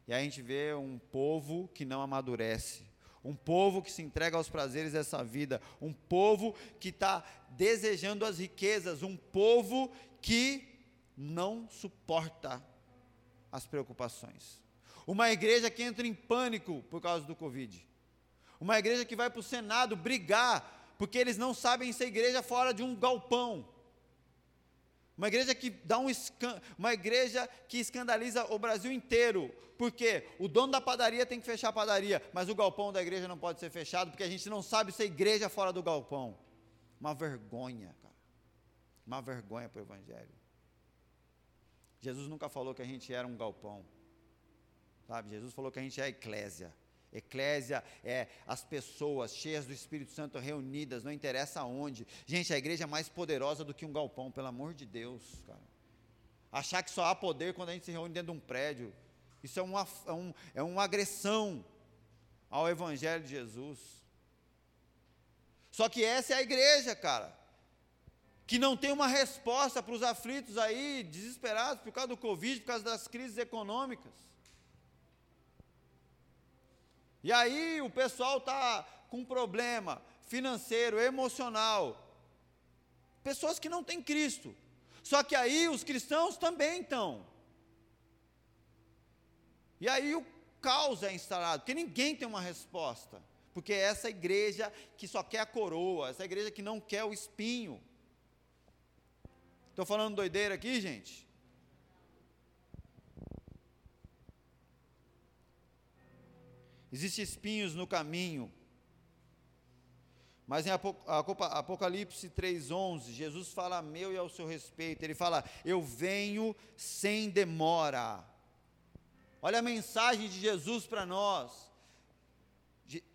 E a gente vê um povo que não amadurece, um povo que se entrega aos prazeres dessa vida, um povo que está desejando as riquezas, um povo que não suporta as preocupações. Uma igreja que entra em pânico por causa do Covid. Uma igreja que vai para o Senado brigar, porque eles não sabem ser igreja fora de um galpão. Uma igreja que dá um uma igreja que escandaliza o Brasil inteiro. Porque o dono da padaria tem que fechar a padaria, mas o galpão da igreja não pode ser fechado, porque a gente não sabe ser igreja fora do galpão. Uma vergonha, cara. Uma vergonha para o Evangelho. Jesus nunca falou que a gente era um galpão. Sabe? Jesus falou que a gente é a eclésia. Eclésia é as pessoas cheias do Espírito Santo reunidas, não interessa aonde. Gente, a igreja é mais poderosa do que um galpão, pelo amor de Deus, cara. Achar que só há poder quando a gente se reúne dentro de um prédio. Isso é uma, é, um, é uma agressão ao Evangelho de Jesus. Só que essa é a igreja, cara. Que não tem uma resposta para os aflitos aí, desesperados por causa do Covid, por causa das crises econômicas. E aí o pessoal está com problema financeiro, emocional. Pessoas que não têm Cristo. Só que aí os cristãos também estão. E aí o caos é instalado, porque ninguém tem uma resposta. Porque é essa igreja que só quer a coroa, essa igreja que não quer o espinho. Estou falando doideira aqui, gente? Existem espinhos no caminho. Mas em Apocalipse 3,11, Jesus fala a meu e ao seu respeito. Ele fala: Eu venho sem demora. Olha a mensagem de Jesus para nós.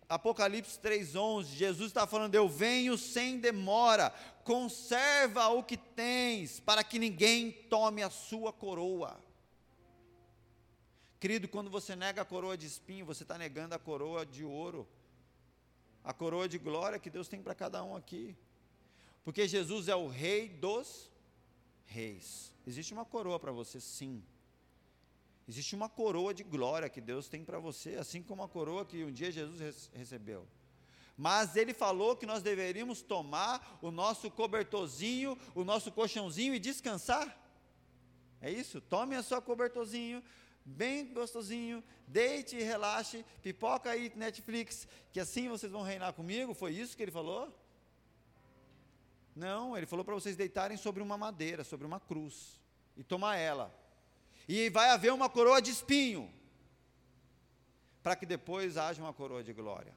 Apocalipse 3,11, Jesus está falando: Eu venho sem demora, conserva o que tens, para que ninguém tome a sua coroa. Querido, quando você nega a coroa de espinho, você está negando a coroa de ouro, a coroa de glória que Deus tem para cada um aqui. Porque Jesus é o Rei dos Reis. Existe uma coroa para você, sim. Existe uma coroa de glória que Deus tem para você, assim como a coroa que um dia Jesus recebeu. Mas ele falou que nós deveríamos tomar o nosso cobertorzinho, o nosso colchãozinho e descansar. É isso? Tome a sua cobertorzinho, bem gostosinho, deite e relaxe, pipoca aí Netflix, que assim vocês vão reinar comigo. Foi isso que ele falou? Não, ele falou para vocês deitarem sobre uma madeira, sobre uma cruz, e tomar ela. E vai haver uma coroa de espinho, para que depois haja uma coroa de glória.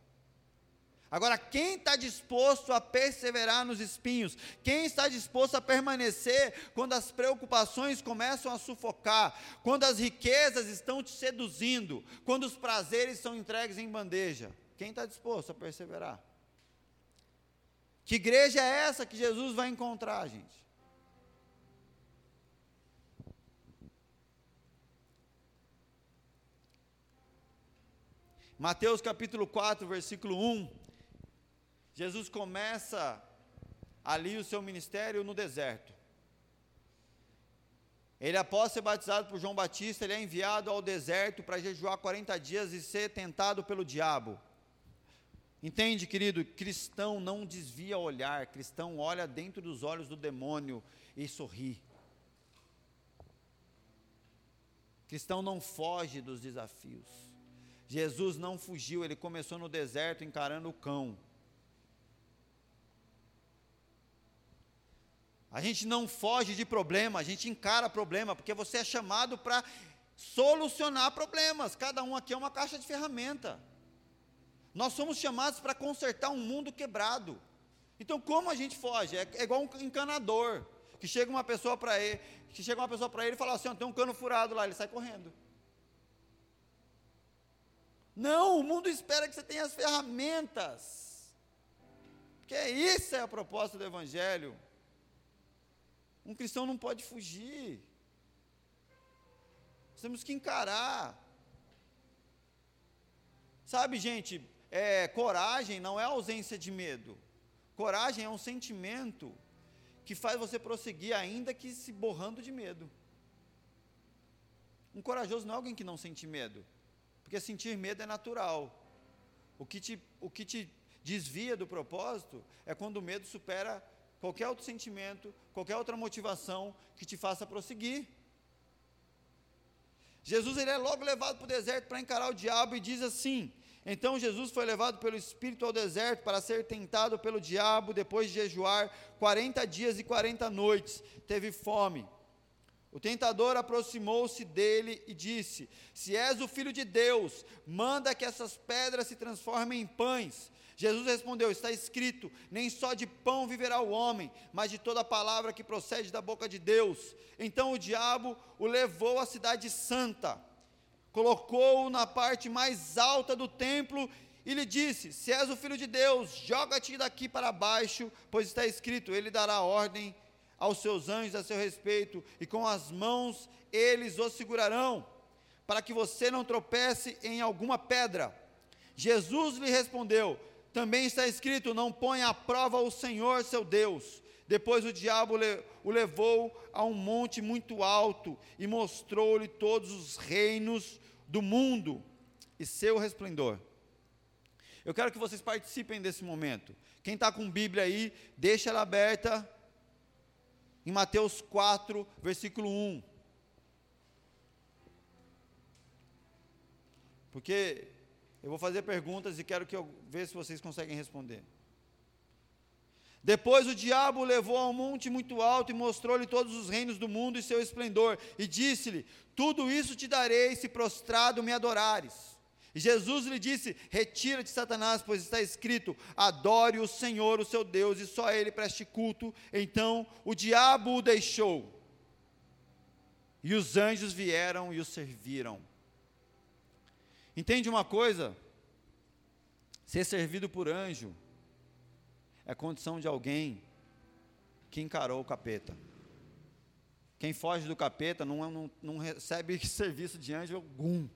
Agora, quem está disposto a perseverar nos espinhos? Quem está disposto a permanecer quando as preocupações começam a sufocar? Quando as riquezas estão te seduzindo? Quando os prazeres são entregues em bandeja? Quem está disposto a perseverar? Que igreja é essa que Jesus vai encontrar, gente? Mateus capítulo 4, versículo 1 Jesus começa ali o seu ministério no deserto. Ele, após ser batizado por João Batista, ele é enviado ao deserto para jejuar 40 dias e ser tentado pelo diabo. Entende, querido? Cristão não desvia olhar, cristão olha dentro dos olhos do demônio e sorri. Cristão não foge dos desafios. Jesus não fugiu, ele começou no deserto encarando o cão. A gente não foge de problema, a gente encara problema, porque você é chamado para solucionar problemas. Cada um aqui é uma caixa de ferramenta. Nós somos chamados para consertar um mundo quebrado. Então, como a gente foge? É, é igual um encanador que chega uma pessoa para ele, que chega uma pessoa para ele e fala assim: tem um cano furado lá, ele sai correndo. Não, o mundo espera que você tenha as ferramentas. Porque isso é a proposta do Evangelho. Um cristão não pode fugir. Nós temos que encarar. Sabe, gente, é, coragem não é ausência de medo. Coragem é um sentimento que faz você prosseguir, ainda que se borrando de medo. Um corajoso não é alguém que não sente medo, porque sentir medo é natural. O que te, o que te desvia do propósito é quando o medo supera qualquer outro sentimento, qualquer outra motivação que te faça prosseguir. Jesus ele é logo levado para o deserto para encarar o diabo e diz assim: Então Jesus foi levado pelo Espírito ao deserto para ser tentado pelo diabo, depois de jejuar 40 dias e 40 noites, teve fome. O tentador aproximou-se dele e disse: Se és o filho de Deus, manda que essas pedras se transformem em pães. Jesus respondeu: Está escrito: Nem só de pão viverá o homem, mas de toda palavra que procede da boca de Deus. Então o diabo o levou à cidade santa, colocou-o na parte mais alta do templo e lhe disse: Se és o filho de Deus, joga-te daqui para baixo, pois está escrito: Ele dará ordem aos seus anjos a seu respeito, e com as mãos eles o segurarão, para que você não tropece em alguma pedra. Jesus lhe respondeu: Também está escrito: Não ponha à prova o Senhor seu Deus. Depois o diabo o levou a um monte muito alto e mostrou-lhe todos os reinos do mundo e seu resplendor. Eu quero que vocês participem desse momento. Quem está com Bíblia aí, deixa ela aberta em Mateus 4, versículo 1. Porque eu vou fazer perguntas e quero que eu ver se vocês conseguem responder. Depois o diabo o levou a um monte muito alto e mostrou-lhe todos os reinos do mundo e seu esplendor, e disse-lhe: Tudo isso te darei se prostrado me adorares. E Jesus lhe disse: Retira-te, Satanás, pois está escrito: Adore o Senhor, o seu Deus, e só a ele preste culto. Então o diabo o deixou. E os anjos vieram e o serviram. Entende uma coisa? Ser servido por anjo é condição de alguém que encarou o capeta. Quem foge do capeta não, não, não recebe serviço de anjo algum.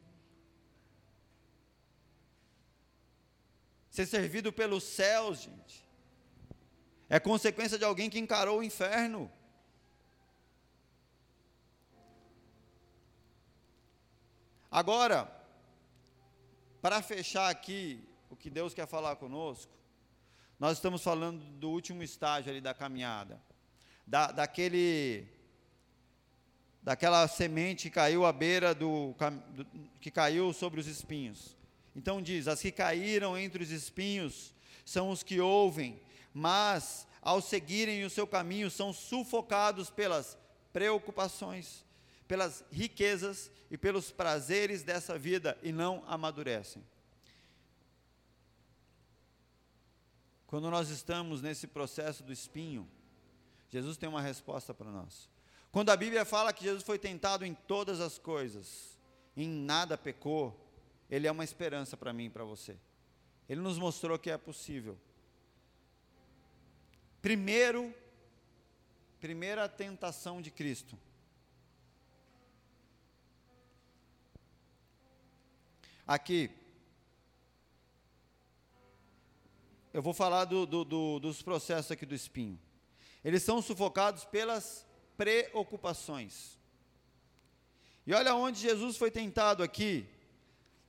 Ser servido pelos céus, gente, é consequência de alguém que encarou o inferno. Agora, para fechar aqui o que Deus quer falar conosco, nós estamos falando do último estágio ali da caminhada, da, daquele, daquela semente que caiu à beira do, do, que caiu sobre os espinhos. Então diz: as que caíram entre os espinhos são os que ouvem, mas ao seguirem o seu caminho são sufocados pelas preocupações, pelas riquezas e pelos prazeres dessa vida e não amadurecem. Quando nós estamos nesse processo do espinho, Jesus tem uma resposta para nós. Quando a Bíblia fala que Jesus foi tentado em todas as coisas, em nada pecou, ele é uma esperança para mim e para você. Ele nos mostrou que é possível. Primeiro, primeira tentação de Cristo. Aqui, eu vou falar do, do, do, dos processos aqui do espinho. Eles são sufocados pelas preocupações. E olha onde Jesus foi tentado aqui,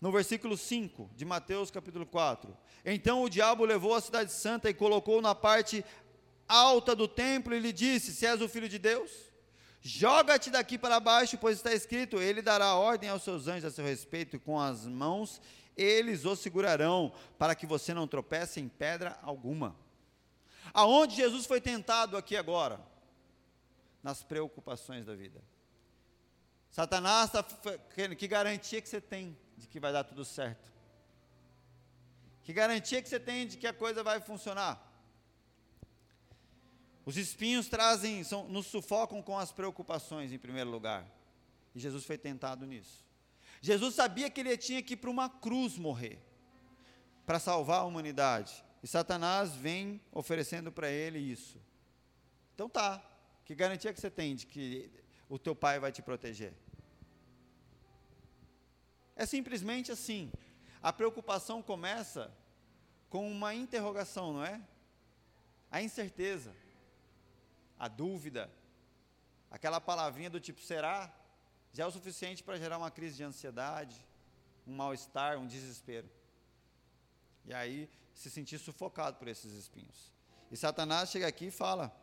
no versículo 5 de Mateus capítulo 4. Então o diabo levou a cidade santa e colocou na parte alta do templo e lhe disse: Se és o filho de Deus, joga-te daqui para baixo, pois está escrito: Ele dará ordem aos seus anjos a seu respeito, e com as mãos eles o segurarão, para que você não tropece em pedra alguma. Aonde Jesus foi tentado aqui agora? Nas preocupações da vida. Satanás, tá, que garantia que você tem de que vai dar tudo certo? Que garantia que você tem de que a coisa vai funcionar? Os espinhos trazem, são, nos sufocam com as preocupações em primeiro lugar. E Jesus foi tentado nisso. Jesus sabia que ele tinha que ir para uma cruz morrer para salvar a humanidade. E Satanás vem oferecendo para ele isso. Então tá. Que garantia que você tem de que o teu pai vai te proteger? É simplesmente assim. A preocupação começa com uma interrogação, não é? A incerteza, a dúvida, aquela palavrinha do tipo será, já é o suficiente para gerar uma crise de ansiedade, um mal-estar, um desespero. E aí se sentir sufocado por esses espinhos. E Satanás chega aqui e fala: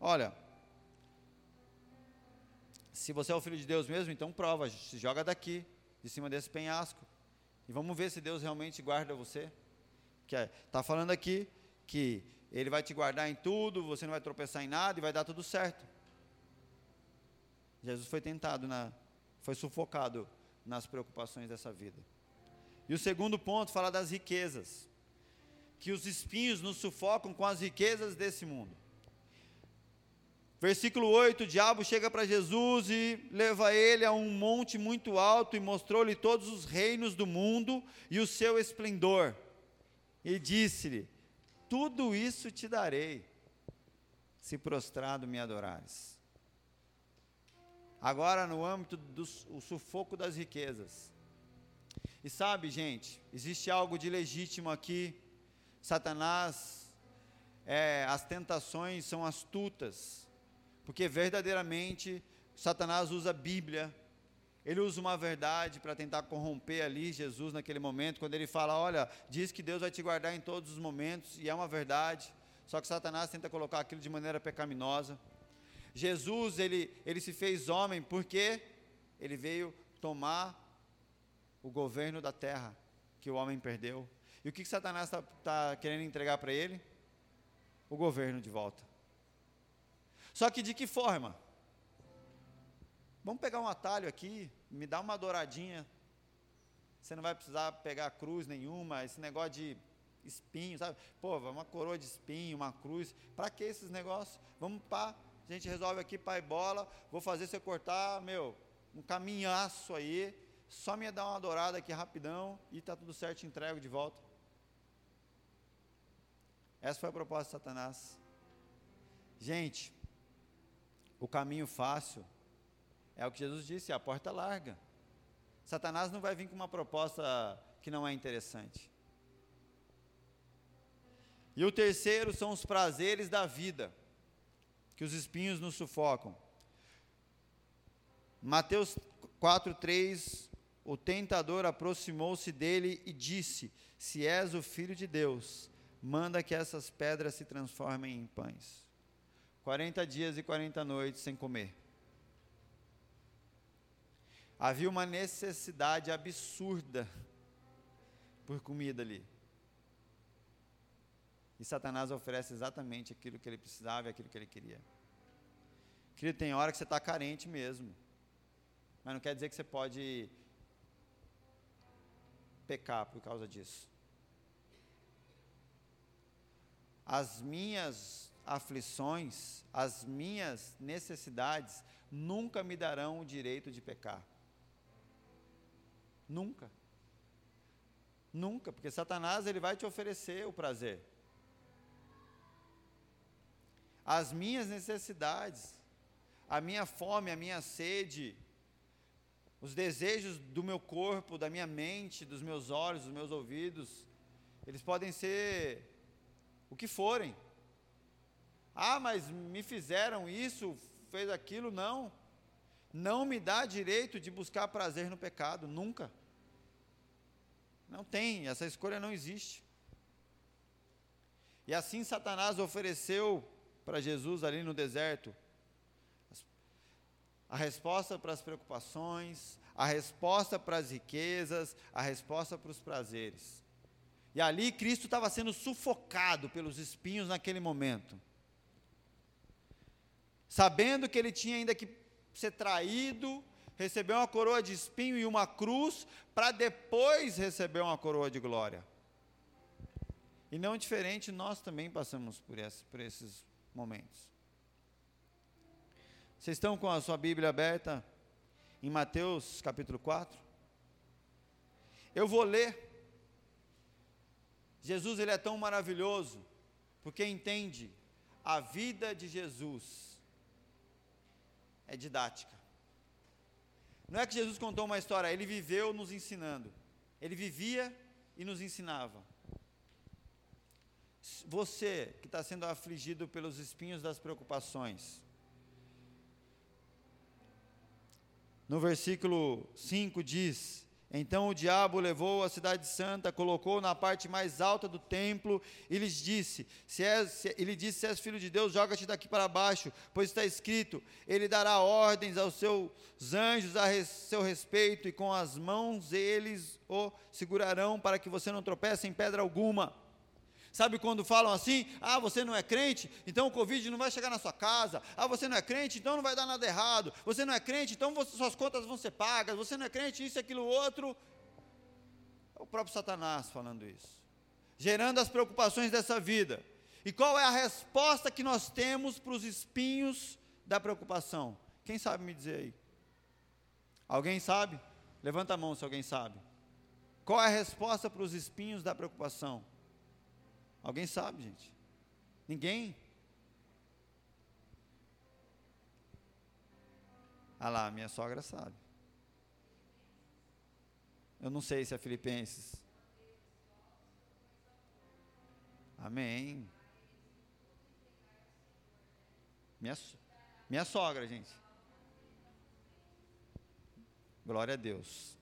Olha, se você é o filho de Deus mesmo, então prova, se joga daqui, de cima desse penhasco. E vamos ver se Deus realmente guarda você. Que está é, falando aqui que Ele vai te guardar em tudo, você não vai tropeçar em nada e vai dar tudo certo. Jesus foi tentado, na, foi sufocado nas preocupações dessa vida. E o segundo ponto fala das riquezas. Que os espinhos nos sufocam com as riquezas desse mundo. Versículo 8: o diabo chega para Jesus e leva ele a um monte muito alto e mostrou-lhe todos os reinos do mundo e o seu esplendor. E disse-lhe: Tudo isso te darei, se prostrado me adorares. Agora, no âmbito do sufoco das riquezas. E sabe, gente, existe algo de legítimo aqui. Satanás, é, as tentações são astutas porque verdadeiramente Satanás usa a Bíblia, ele usa uma verdade para tentar corromper ali Jesus naquele momento, quando ele fala: Olha, diz que Deus vai te guardar em todos os momentos, e é uma verdade, só que Satanás tenta colocar aquilo de maneira pecaminosa. Jesus, ele, ele se fez homem porque ele veio tomar o governo da terra que o homem perdeu. E o que, que Satanás está tá querendo entregar para ele? O governo de volta. Só que de que forma? Vamos pegar um atalho aqui, me dá uma douradinha. Você não vai precisar pegar cruz nenhuma, esse negócio de espinho, sabe? Pô, uma coroa de espinho, uma cruz. Para que esses negócios? Vamos pá, a gente resolve aqui, pai bola, vou fazer você cortar, meu, um caminhaço aí, só me dar uma dourada aqui rapidão e tá tudo certo, entrego de volta. Essa foi a proposta de Satanás. Gente, o caminho fácil é o que Jesus disse, a porta larga. Satanás não vai vir com uma proposta que não é interessante. E o terceiro são os prazeres da vida, que os espinhos nos sufocam. Mateus 4:3 O tentador aproximou-se dele e disse: Se és o filho de Deus, manda que essas pedras se transformem em pães. 40 dias e 40 noites sem comer. Havia uma necessidade absurda por comida ali. E Satanás oferece exatamente aquilo que ele precisava e aquilo que ele queria. Querido, tem hora que você está carente mesmo. Mas não quer dizer que você pode pecar por causa disso. As minhas aflições, as minhas necessidades, nunca me darão o direito de pecar. Nunca. Nunca, porque Satanás ele vai te oferecer o prazer. As minhas necessidades, a minha fome, a minha sede, os desejos do meu corpo, da minha mente, dos meus olhos, dos meus ouvidos, eles podem ser o que forem. Ah, mas me fizeram isso, fez aquilo, não. Não me dá direito de buscar prazer no pecado, nunca. Não tem, essa escolha não existe. E assim Satanás ofereceu para Jesus ali no deserto a resposta para as preocupações, a resposta para as riquezas, a resposta para os prazeres. E ali Cristo estava sendo sufocado pelos espinhos naquele momento sabendo que ele tinha ainda que ser traído, receber uma coroa de espinho e uma cruz, para depois receber uma coroa de glória. E não diferente, nós também passamos por, esse, por esses momentos. Vocês estão com a sua Bíblia aberta em Mateus capítulo 4? Eu vou ler. Jesus ele é tão maravilhoso, porque entende a vida de Jesus é didática. Não é que Jesus contou uma história, ele viveu nos ensinando. Ele vivia e nos ensinava. Você que está sendo afligido pelos espinhos das preocupações. No versículo 5 diz: então o diabo levou a cidade santa, colocou na parte mais alta do templo e lhes disse: se és, se, ele disse: Se és filho de Deus, joga-te daqui para baixo, pois está escrito: Ele dará ordens aos seus anjos a res, seu respeito, e com as mãos eles o segurarão para que você não tropece em pedra alguma. Sabe quando falam assim? Ah, você não é crente, então o Covid não vai chegar na sua casa. Ah, você não é crente, então não vai dar nada errado. Você não é crente, então você, suas contas vão ser pagas. Você não é crente, isso, aquilo, outro. É o próprio Satanás falando isso. Gerando as preocupações dessa vida. E qual é a resposta que nós temos para os espinhos da preocupação? Quem sabe me dizer aí? Alguém sabe? Levanta a mão se alguém sabe. Qual é a resposta para os espinhos da preocupação? Alguém sabe, gente? Ninguém? Ah lá, minha sogra sabe. Eu não sei se é Filipenses. Amém. Minha, minha sogra, gente. Glória a Deus.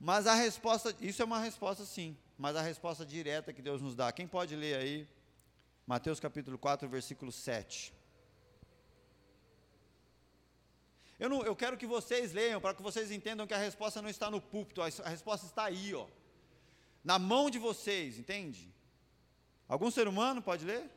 Mas a resposta, isso é uma resposta sim mas a resposta direta que Deus nos dá. Quem pode ler aí? Mateus capítulo 4, versículo 7. Eu, não, eu quero que vocês leiam, para que vocês entendam que a resposta não está no púlpito, a, a resposta está aí, ó. Na mão de vocês, entende? Algum ser humano pode ler?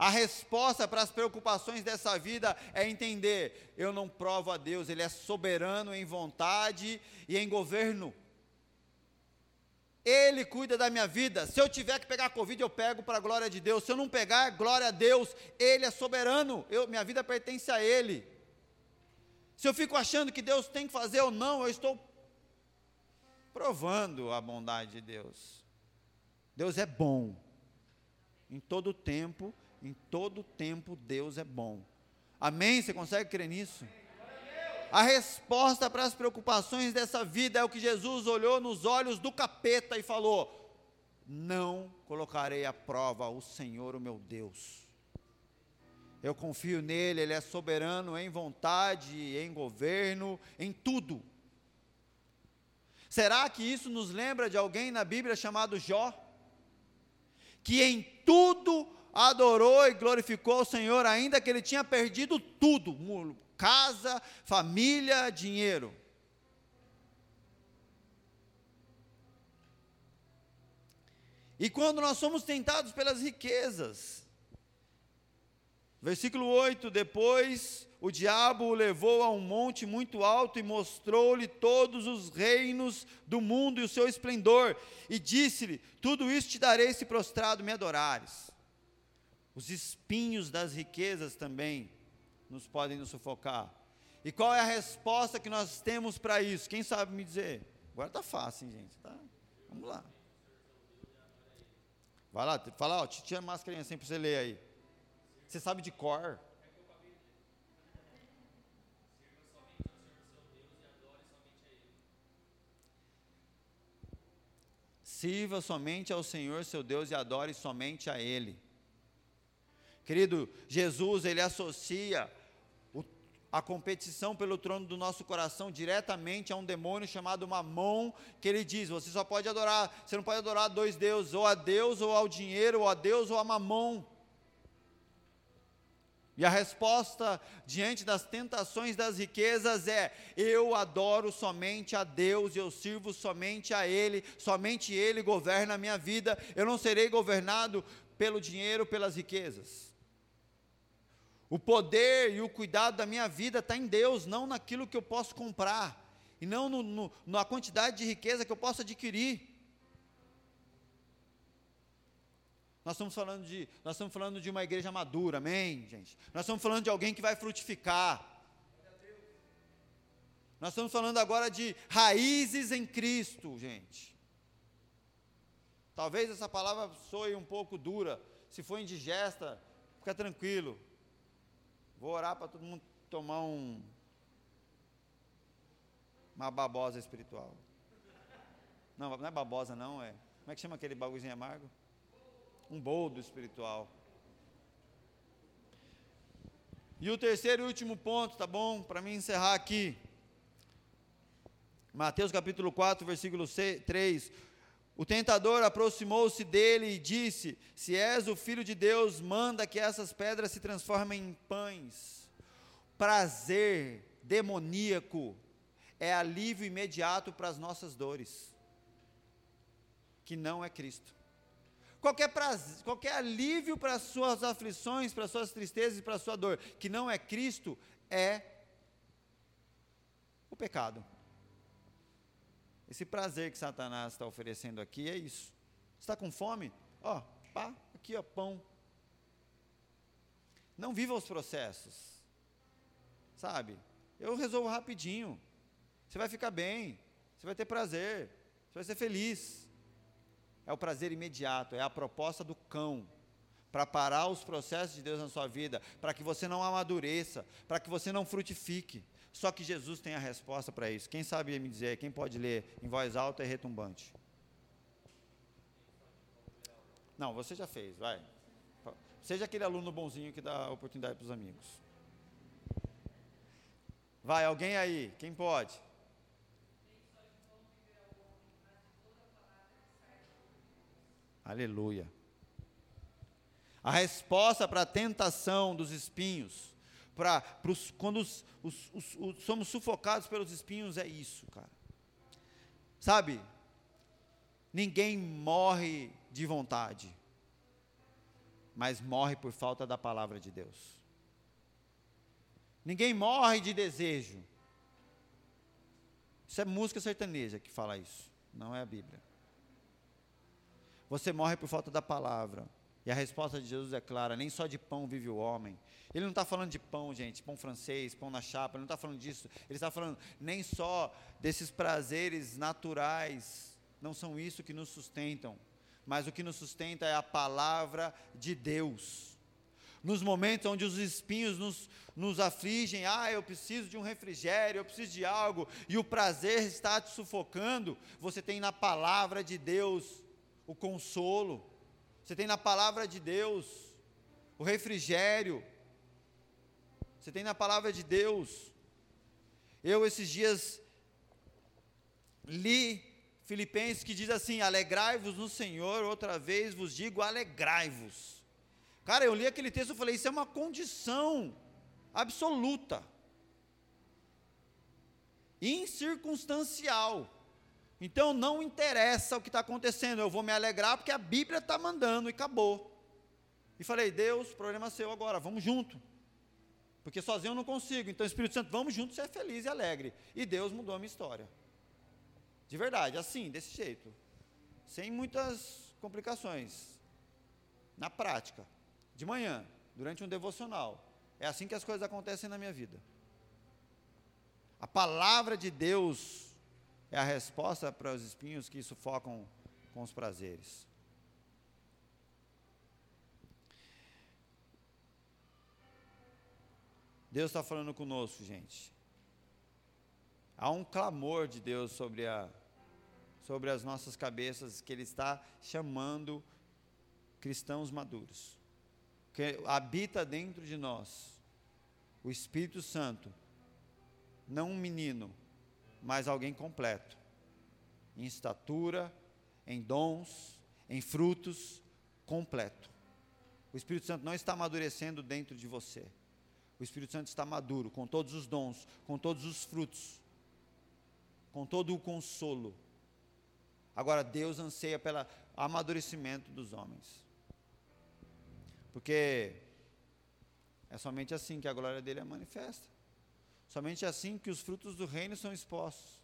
A resposta para as preocupações dessa vida é entender: eu não provo a Deus, Ele é soberano em vontade e em governo. Ele cuida da minha vida. Se eu tiver que pegar Covid, eu pego para a glória de Deus. Se eu não pegar, glória a Deus. Ele é soberano. Eu, minha vida pertence a Ele. Se eu fico achando que Deus tem que fazer ou não, eu estou provando a bondade de Deus. Deus é bom. Em todo tempo em todo tempo Deus é bom. Amém? Você consegue crer nisso? A resposta para as preocupações dessa vida é o que Jesus olhou nos olhos do capeta e falou: Não colocarei à prova o Senhor, o meu Deus. Eu confio nele, ele é soberano em vontade, em governo, em tudo. Será que isso nos lembra de alguém na Bíblia chamado Jó? Que em tudo adorou e glorificou o Senhor, ainda que ele tinha perdido tudo: casa, família, dinheiro. E quando nós somos tentados pelas riquezas, versículo 8: depois o diabo o levou a um monte muito alto e mostrou-lhe todos os reinos do mundo e o seu esplendor, e disse-lhe: Tudo isso te darei se prostrado me adorares. Os espinhos das riquezas também nos podem nos sufocar. E qual é a resposta que nós temos para isso? Quem sabe me dizer? Agora está fácil, hein, gente? Tá? Vamos lá. Vai lá, fala, ó, tira a máscara assim para você ler aí. Você sabe de cor? Sirva somente ao Senhor seu Deus e adore somente a Ele. Querido, Jesus, ele associa o, a competição pelo trono do nosso coração diretamente a um demônio chamado Mamon, que ele diz: você só pode adorar, você não pode adorar dois deuses, ou a Deus, ou ao dinheiro, ou a Deus, ou a Mamon. E a resposta diante das tentações das riquezas é: eu adoro somente a Deus, eu sirvo somente a Ele, somente Ele governa a minha vida, eu não serei governado pelo dinheiro, pelas riquezas. O poder e o cuidado da minha vida está em Deus, não naquilo que eu posso comprar, e não no, no, na quantidade de riqueza que eu posso adquirir. Nós estamos falando de, nós estamos falando de uma igreja madura, amém, gente? Nós estamos falando de alguém que vai frutificar. Nós estamos falando agora de raízes em Cristo, gente. Talvez essa palavra soe um pouco dura. Se for indigesta, fica tranquilo. Vou orar para todo mundo tomar um uma babosa espiritual. Não, não é babosa não, é. Como é que chama aquele bagulhozinho amargo? Um boldo espiritual. E o terceiro e último ponto, tá bom? Para mim encerrar aqui. Mateus capítulo 4, versículo 3. O tentador aproximou-se dele e disse: Se és o filho de Deus, manda que essas pedras se transformem em pães. Prazer demoníaco é alívio imediato para as nossas dores, que não é Cristo. Qualquer, prazer, qualquer alívio para as suas aflições, para as suas tristezas e para a sua dor, que não é Cristo, é o pecado. Esse prazer que Satanás está oferecendo aqui é isso. Está com fome? Ó, pá, aqui ó, pão. Não viva os processos. Sabe? Eu resolvo rapidinho. Você vai ficar bem. Você vai ter prazer. Você vai ser feliz. É o prazer imediato, é a proposta do cão para parar os processos de Deus na sua vida, para que você não amadureça, para que você não frutifique. Só que Jesus tem a resposta para isso. Quem sabe me dizer, quem pode ler em voz alta e retumbante? Não, você já fez, vai. Seja aquele aluno bonzinho que dá oportunidade para os amigos. Vai, alguém aí, quem pode? Aleluia. A resposta para a tentação dos espinhos, para quando os, os, os, somos sufocados pelos espinhos, é isso, cara. Sabe? Ninguém morre de vontade, mas morre por falta da palavra de Deus. Ninguém morre de desejo. Isso é música sertaneja que fala isso, não é a Bíblia. Você morre por falta da palavra. E a resposta de Jesus é clara: nem só de pão vive o homem. Ele não está falando de pão, gente, pão francês, pão na chapa, ele não está falando disso. Ele está falando nem só desses prazeres naturais, não são isso que nos sustentam, mas o que nos sustenta é a palavra de Deus. Nos momentos onde os espinhos nos, nos afligem, ah, eu preciso de um refrigério, eu preciso de algo, e o prazer está te sufocando, você tem na palavra de Deus o consolo, você tem na palavra de Deus o refrigério, você tem na palavra de Deus. Eu, esses dias, li Filipenses que diz assim: Alegrai-vos no Senhor, outra vez vos digo, alegrai-vos. Cara, eu li aquele texto e falei: Isso é uma condição absoluta, incircunstancial. Então não interessa o que está acontecendo, eu vou me alegrar porque a Bíblia está mandando e acabou. E falei, Deus, problema seu agora, vamos junto. Porque sozinho eu não consigo. Então, Espírito Santo, vamos juntos ser feliz e alegre. E Deus mudou a minha história. De verdade, assim, desse jeito. Sem muitas complicações. Na prática. De manhã, durante um devocional. É assim que as coisas acontecem na minha vida. A palavra de Deus é a resposta para os espinhos que sufocam com os prazeres. Deus está falando conosco, gente. Há um clamor de Deus sobre, a, sobre as nossas cabeças, que Ele está chamando cristãos maduros, que habita dentro de nós o Espírito Santo, não um menino, mas alguém completo, em estatura, em dons, em frutos, completo. O Espírito Santo não está amadurecendo dentro de você. O Espírito Santo está maduro, com todos os dons, com todos os frutos, com todo o consolo. Agora, Deus anseia pelo amadurecimento dos homens. Porque é somente assim que a glória dele é manifesta. Somente assim que os frutos do reino são expostos.